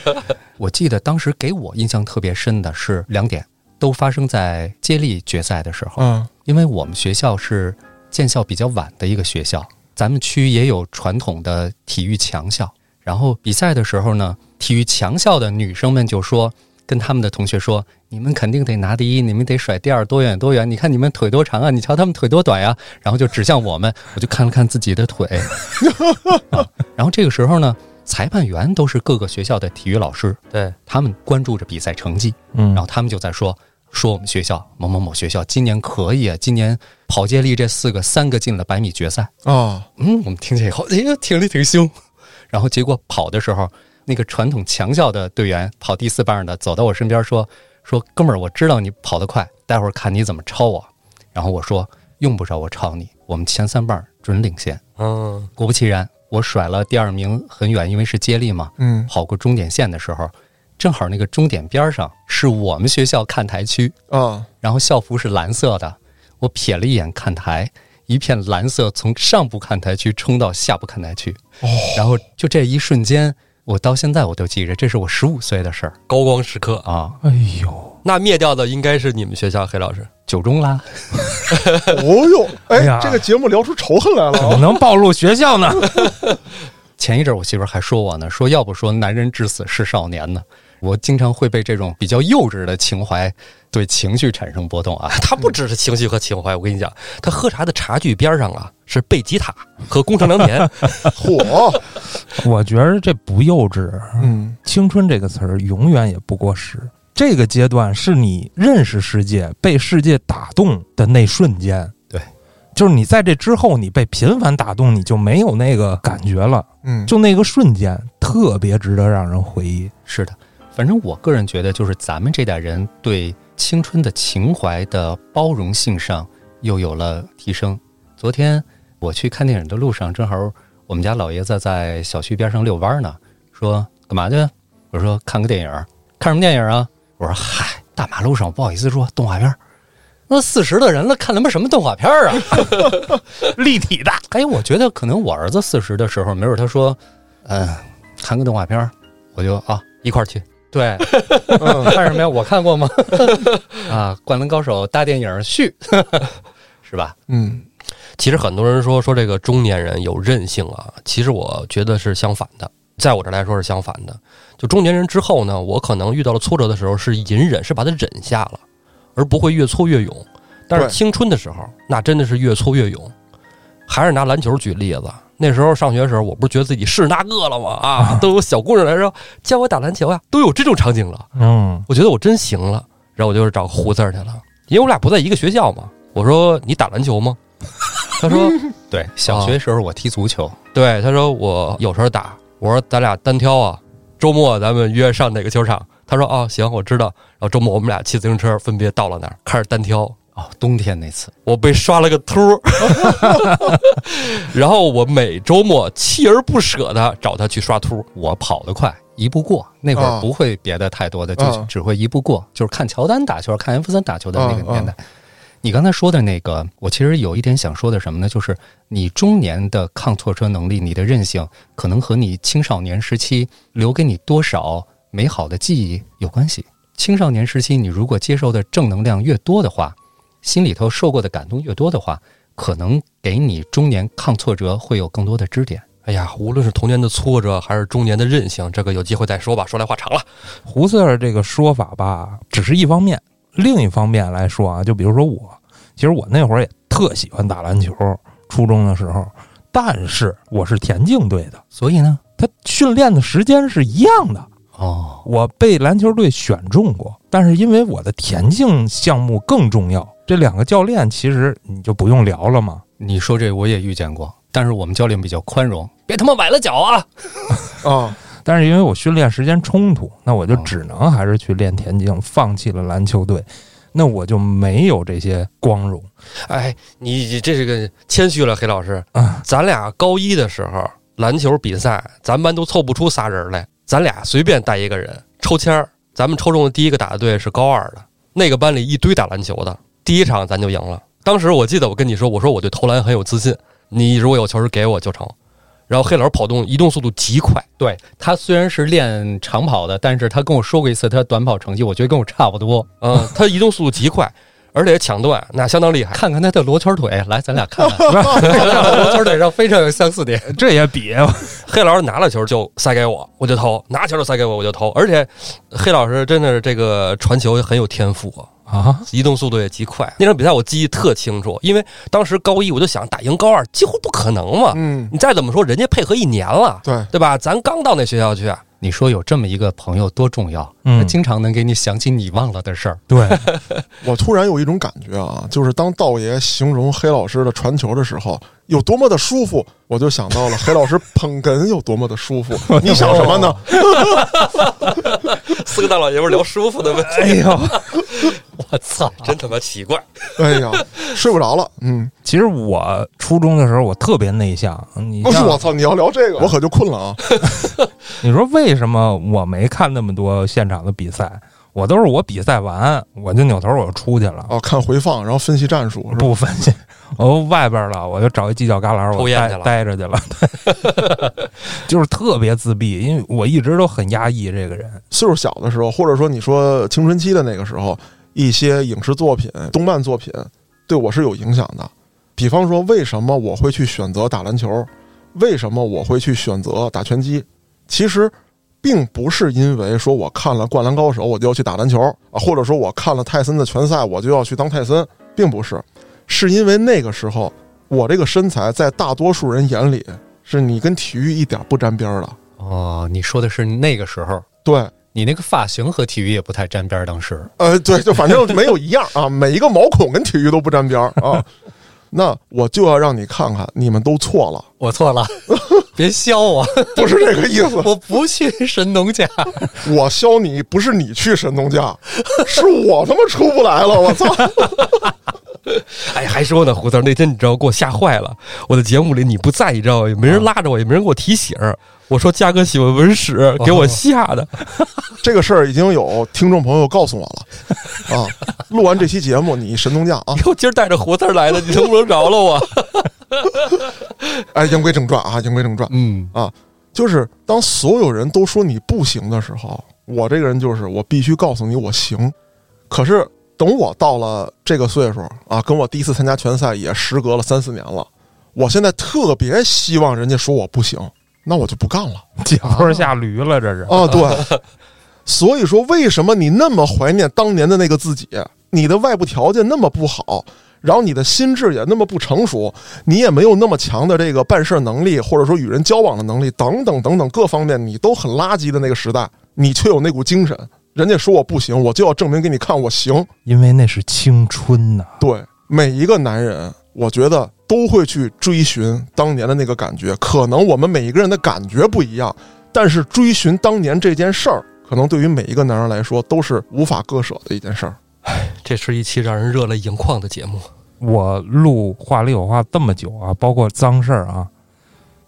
我记得当时给我印象特别深的是两点，都发生在接力决赛的时候。嗯因为我们学校是建校比较晚的一个学校，咱们区也有传统的体育强校。然后比赛的时候呢，体育强校的女生们就说，跟他们的同学说：“你们肯定得拿第一，你们得甩第二多远多远？你看你们腿多长啊，你瞧他们腿多短呀、然后就指向我们，我就看了看自己的腿。啊、然后这个时候呢，裁判员都是各个学校的体育老师，对，他们关注着比赛成绩。嗯然后他们就在说说我们学校某某某学校今年可以啊，今年跑接力这四个三个进了百米决赛。啊，嗯，我们听见以后，哎呀，听着挺凶。然后结果跑的时候，那个传统强校的队员跑第四棒的走到我身边说说哥们儿，我知道你跑得快，待会儿看你怎么超我。然后我说用不着我超你，我们前三棒准领先。嗯，果不其然，我甩了第二名很远，因为是接力嘛。嗯跑过终点线的时候，正好那个终点边上是我们学校看台区，啊，然后校服是蓝色的。我瞥了一眼看台，一片蓝色从上部看台区冲到下部看台区，哦然后就这一瞬间，我到现在我都记着，这是我十五岁的事儿高光时刻。啊，哎呦，那灭掉的应该是你们学校黑老师，九中啦。哦呦，哎哎呀，这个节目聊出仇恨来了怎么啊！能暴露学校呢？前一阵儿我媳妇儿还说我呢，说要不说男人至死是少年呢。我经常会被这种比较幼稚的情怀对情绪产生波动啊。他不只是情绪和情怀，我跟你讲，他喝茶的茶具边上啊是贝吉塔和宫城良田。嚯，我觉得这不幼稚，嗯，青春这个词儿永远也不过时。这个阶段是你认识世界、被世界打动的那瞬间。对，就是你在这之后，你被频繁打动，你就没有那个感觉了。嗯，就那个瞬间，特别值得让人回忆。是的，反正我个人觉得，就是咱们这代人对青春的情怀的包容性上又有了提升。昨天我去看电影的路上，正好我们家老爷子在小区边上遛弯呢，说干嘛去？我说看个电影，看什么电影啊？我说嗨，大马路上我不好意思说动画片儿。那四十的人了，看他妈什么动画片儿啊？立体的，哎，我觉得可能我儿子四十的时候，没准他说，嗯，看个动画片儿，我就啊，一块儿去，对，嗯看什么呀？我看过吗？啊，《灌篮高手》大电影续，是吧？嗯，其实很多人说说这个中年人有韧性啊，其实我觉得是相反的，在我这儿来说是相反的。就中年人之后呢，我可能遇到了挫折的时候是隐忍，是把它忍下了，而不会越挫越勇。但是青春的时候，那真的是越挫越勇。还是拿篮球举例子，那时候上学的时候，我不是觉得自己是那个了吗？啊，都有小姑娘来说教我打篮球呀，都有这种场景了。嗯，我觉得我真行了，然后我就是找胡字儿去了，因为我俩不在一个学校嘛。我说你打篮球吗？他说 对，小学时候我踢足球，对，他说我有时候打。我说咱俩单挑啊，周末咱们约上哪个球场？他说啊行，我知道。然后周末我们俩骑自行车分别到了那儿，开始单挑。哦，冬天那次，我被刷了个秃儿，然后我每周末锲而不舍的找他去刷秃。我跑得快，一步过。那会啊儿不会别的太多的，就啊只会一步过，就是看乔丹打球，看艾弗森打球的那个啊年代。你刚才说的那个，我其实有一点想说的什么呢？就是你中年的抗挫折能力，你的韧性，可能和你青少年时期留给你多少美好的记忆有关系。青少年时期，你如果接受的正能量越多的话，心里头受过的感动越多的话，可能给你中年抗挫折会有更多的支点。哎呀，无论是童年的挫折，还是中年的韧性，这个有机会再说吧。说来话长了。胡四儿这个说法吧，只是一方面。另一方面来说啊，就比如说我，其实我那会儿也特喜欢打篮球，初中的时候，但是我是田径队的，所以呢，他训练的时间是一样的。哦，我被篮球队选中过，但是因为我的田径项目更重要，这两个教练其实你就不用聊了嘛。你说这我也遇见过，但是我们教练比较宽容，别他妈崴了脚啊！啊，但是因为我训练时间冲突，那我就哦只能还是去练田径，放弃了篮球队，那我就没有这些光荣哎，你你这是个谦虚了，黑老师。啊。咱俩高一的时候篮球比赛，咱班都凑不出仨人来，咱俩随便带一个人抽签儿，咱们抽中的第一个打的队是高二的，那个班里一堆打篮球的，第一场咱就赢了。当时我记得我跟你说，我说我对投篮很有自信，你如果有球给我就成。然后黑老师跑动移动速度极快，对他虽然是练长跑的，但是他跟我说过一次他短跑成绩，我觉得跟我差不多。嗯，他移动速度极快，而且抢断那相当厉害。看看他的罗圈腿，来，咱俩看看，罗圈腿上非常有相似点。这也比黑老师拿了球就塞给我，我就投；拿球就塞给我，我就投。而且黑老师真的是这个传球很有天赋啊，啊，移动速度也极快。那场比赛我记忆特清楚，因为当时高一我就想打赢高二几乎不可能嘛。嗯，你再怎么说，人家配合一年了，对，对吧？咱刚到那学校去，你说有这么一个朋友多重要，嗯他经常能给你想起你忘了的事儿。对，我突然有一种感觉啊，就是当道爷形容黑老师的传球的时候，有多么的舒服，我就想到了黑老师 捧哏有多么的舒服。你想什么呢？四个大老爷们聊舒服的问题，哎呦，我操！真他妈奇怪。哎呀，睡不着了。嗯，其实我初中的时候我特别内向，你像不是我操，你要聊这个，我可就困了啊。你说为什么我没看那么多现场的比赛？我都是我比赛完我就扭头我就出去了，哦，看回放，然后分析战术，不分析。我外边了，我就找一犄角旮旯，我待抽烟去了待着去了，就是特别自闭，因为我一直都很压抑这个人。岁数小的时候，或者说你说青春期的那个时候，一些影视作品、动漫作品对我是有影响的。比方说，为什么我会去选择打篮球？为什么我会去选择打拳击？其实，并不是因为说我看了《灌篮高手》我就要去打篮球啊，或者说我看了泰森的拳赛我就要去当泰森，并不是，是因为那个时候我这个身材在大多数人眼里是你跟体育一点不沾边儿的。哦，你说的是那个时候，对，你那个发型和体育也不太沾边儿，当时呃，对，就反正没有一样啊，每一个毛孔跟体育都不沾边儿啊。那我就要让你看看，你们都错了，我错了，别削我，不是这个意思。我不去神农架。我削你不是你去神农架，是我他妈出不来了，我操！哎，还说呢，胡子那天你知道给我吓坏了。我的节目里你不在，你知道吗？也没人拉着我，也没人给我提醒。我说嘉哥喜欢文史，给我吓的。这个事儿已经有听众朋友告诉我了啊。录完这期节目，你神农架啊！我今儿带着胡子来的，你能不能饶了我？哎，言归正传啊，言归正传，嗯啊，就是当所有人都说你不行的时候，我这个人就是我必须告诉你我行。可是等我到了这个岁数啊，跟我第一次参加拳赛也时隔了三四年了，我现在特别希望人家说我不行，那我就不干了解坡下驴了，这是。啊。对，所以说为什么你那么怀念当年的那个自己？你的外部条件那么不好。然后你的心智也那么不成熟，你也没有那么强的这个办事能力，或者说与人交往的能力，等等等等各方面，你都很垃圾的那个时代，你却有那股精神。人家说我不行，我就要证明给你看我行。因为那是青春呐、对每一个男人，我觉得都会去追寻当年的那个感觉。可能我们每一个人的感觉不一样，但是追寻当年这件事儿，可能对于每一个男人来说都是无法割舍的一件事儿。这是一期让人热泪盈眶的节目。我录话里有话这么久啊，包括脏事儿啊，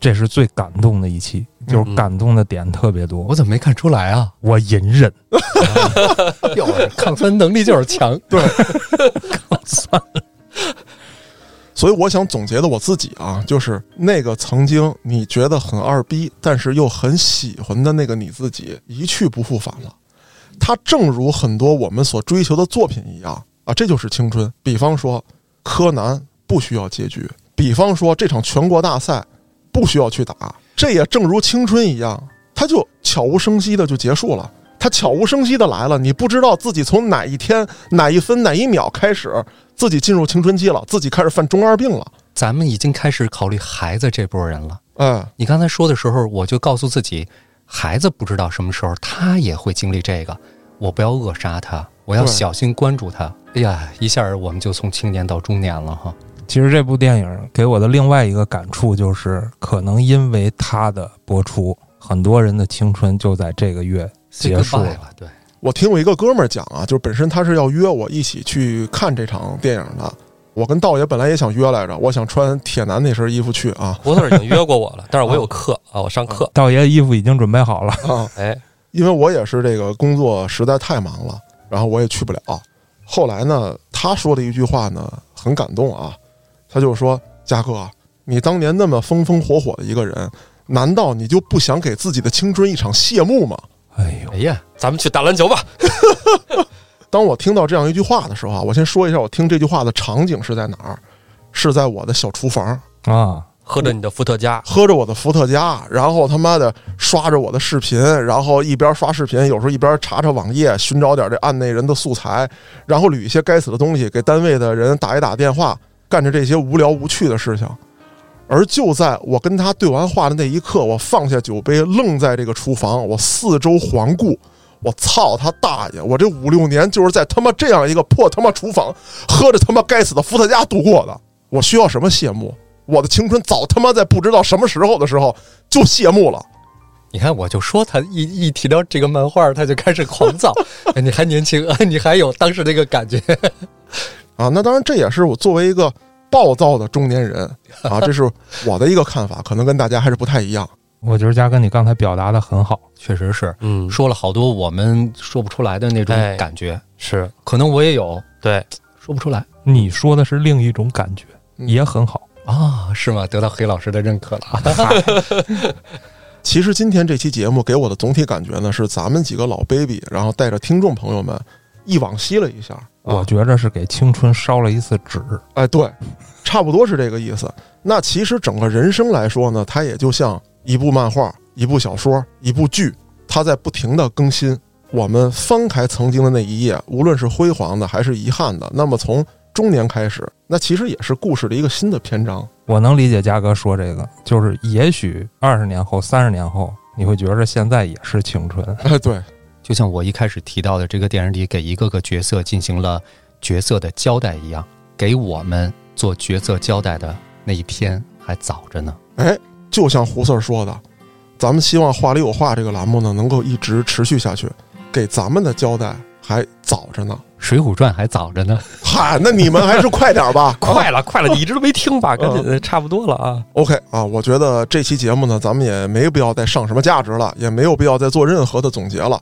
这是最感动的一期，就是感动的点特别多。我怎么没看出来啊？我隐忍，就是抗酸能力就是强。对，抗 酸所以我想总结的我自己啊，就是那个曾经你觉得很二逼，但是又很喜欢的那个你自己，一去不复返了。它正如很多我们所追求的作品一样啊，这就是青春。比方说，柯南不需要结局；比方说，这场全国大赛不需要去打。这也正如青春一样，它就悄无声息的就结束了。它悄无声息的来了，你不知道自己从哪一天、哪一分、哪一秒开始，自己进入青春期了，自己开始犯中二病了。咱们已经开始考虑孩子这波人了。嗯，你刚才说的时候，我就告诉自己，孩子不知道什么时候他也会经历这个，我不要扼杀他，我要小心关注他。哎呀，一下我们就从青年到中年了哈。其实这部电影给我的另外一个感触就是，可能因为它的播出，很多人的青春就在这个月结束了。了，对，我听我一个哥们儿讲啊，就是本身他是要约我一起去看这场电影的。我跟道爷本来也想约来着，我想穿铁男那身衣服去啊胡子已经约过我了，但是我有课啊，我上课。道爷衣服已经准备好了，啊，哎，因为我也是这个工作实在太忙了，然后我也去不了。后来呢，他说的一句话呢很感动啊，他就说：“嘉哥，你当年那么风风火火的一个人，难道你就不想给自己的青春一场谢幕吗？”哎呦，哎呀，咱们去打篮球吧。当我听到这样一句话的时候啊，我先说一下我听这句话的场景是在哪儿，是在我的小厨房，啊，喝着你的伏特加，喝着我的伏特加，然后他妈的刷着我的视频，然后一边刷视频，有时候一边查查网页，寻找点这案内人的素材，然后捋一些该死的东西，给单位的人打一打电话，干着这些无聊无趣的事情。而就在我跟他对完话的那一刻，我放下酒杯，愣在这个厨房，我四周环顾，我操他大爷！我这五六年就是在他妈这样一个破他妈厨房，喝着他妈该死的伏特加度过的。我需要什么谢幕？我的青春早他妈在不知道什么时候的时候就谢幕了。你看，我就说他一一提到这个漫画，他就开始狂躁。你还年轻，你还有当时那个感觉。啊，那当然这也是我作为一个暴躁的中年人啊，这是我的一个看法，可能跟大家还是不太一样。我觉得嘉哥你刚才表达的很好，确实是嗯，说了好多我们说不出来的那种哎感觉，是可能我也有对，说不出来。你说的是另一种感觉。也很好。啊、是吗？得到黑老师的认可了。其实今天这期节目给我的总体感觉呢，是咱们几个老 baby，然后带着听众朋友们忆往昔了一下。啊，我觉着是给青春烧了一次纸。哎，对，差不多是这个意思。那其实整个人生来说呢，它也就像一部漫画、一部小说、一部剧，它在不停的更新。我们翻开曾经的那一页，无论是辉煌的还是遗憾的，那么从中年开始，那其实也是故事的一个新的篇章。我能理解嘉哥说这个，就是也许二十年后、三十年后，你会觉着现在也是青春。哎，对，就像我一开始提到的，这个电影里给一个个角色进行了角色的交代一样，给我们做角色交代的那一天还早着呢。哎，就像胡四儿说的，咱们希望“话里有话”这个栏目呢，能够一直持续下去，给咱们的交代还早着呢。《水浒传》还早着呢。嗨，那你们还是快点吧，快了，快了，你一直都没听吧？赶嗯紧，差不多了啊！OK 啊，我觉得这期节目呢，咱们也没必要再上什么价值了，也没有必要再做任何的总结了。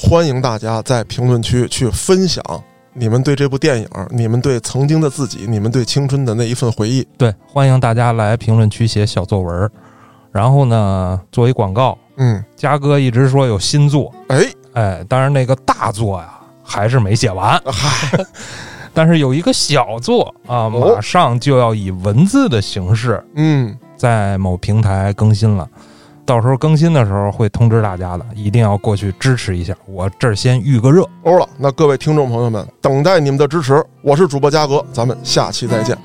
欢迎大家在评论区去分享你们对这部电影、你们对曾经的自己、你们对青春的那一份回忆。对，欢迎大家来评论区写小作文儿。然后呢，做一广告，嗯，嘉哥一直说有新作，哎，哎，当然那个大作呀还是没写完，嗨，但是有一个小作啊，哦。马上就要以文字的形式嗯，在某平台更新了。到时候更新的时候会通知大家的，一定要过去支持一下。我这儿先预个热，欧了。那各位听众朋友们，等待你们的支持。我是主播嘉哥，咱们下期再见。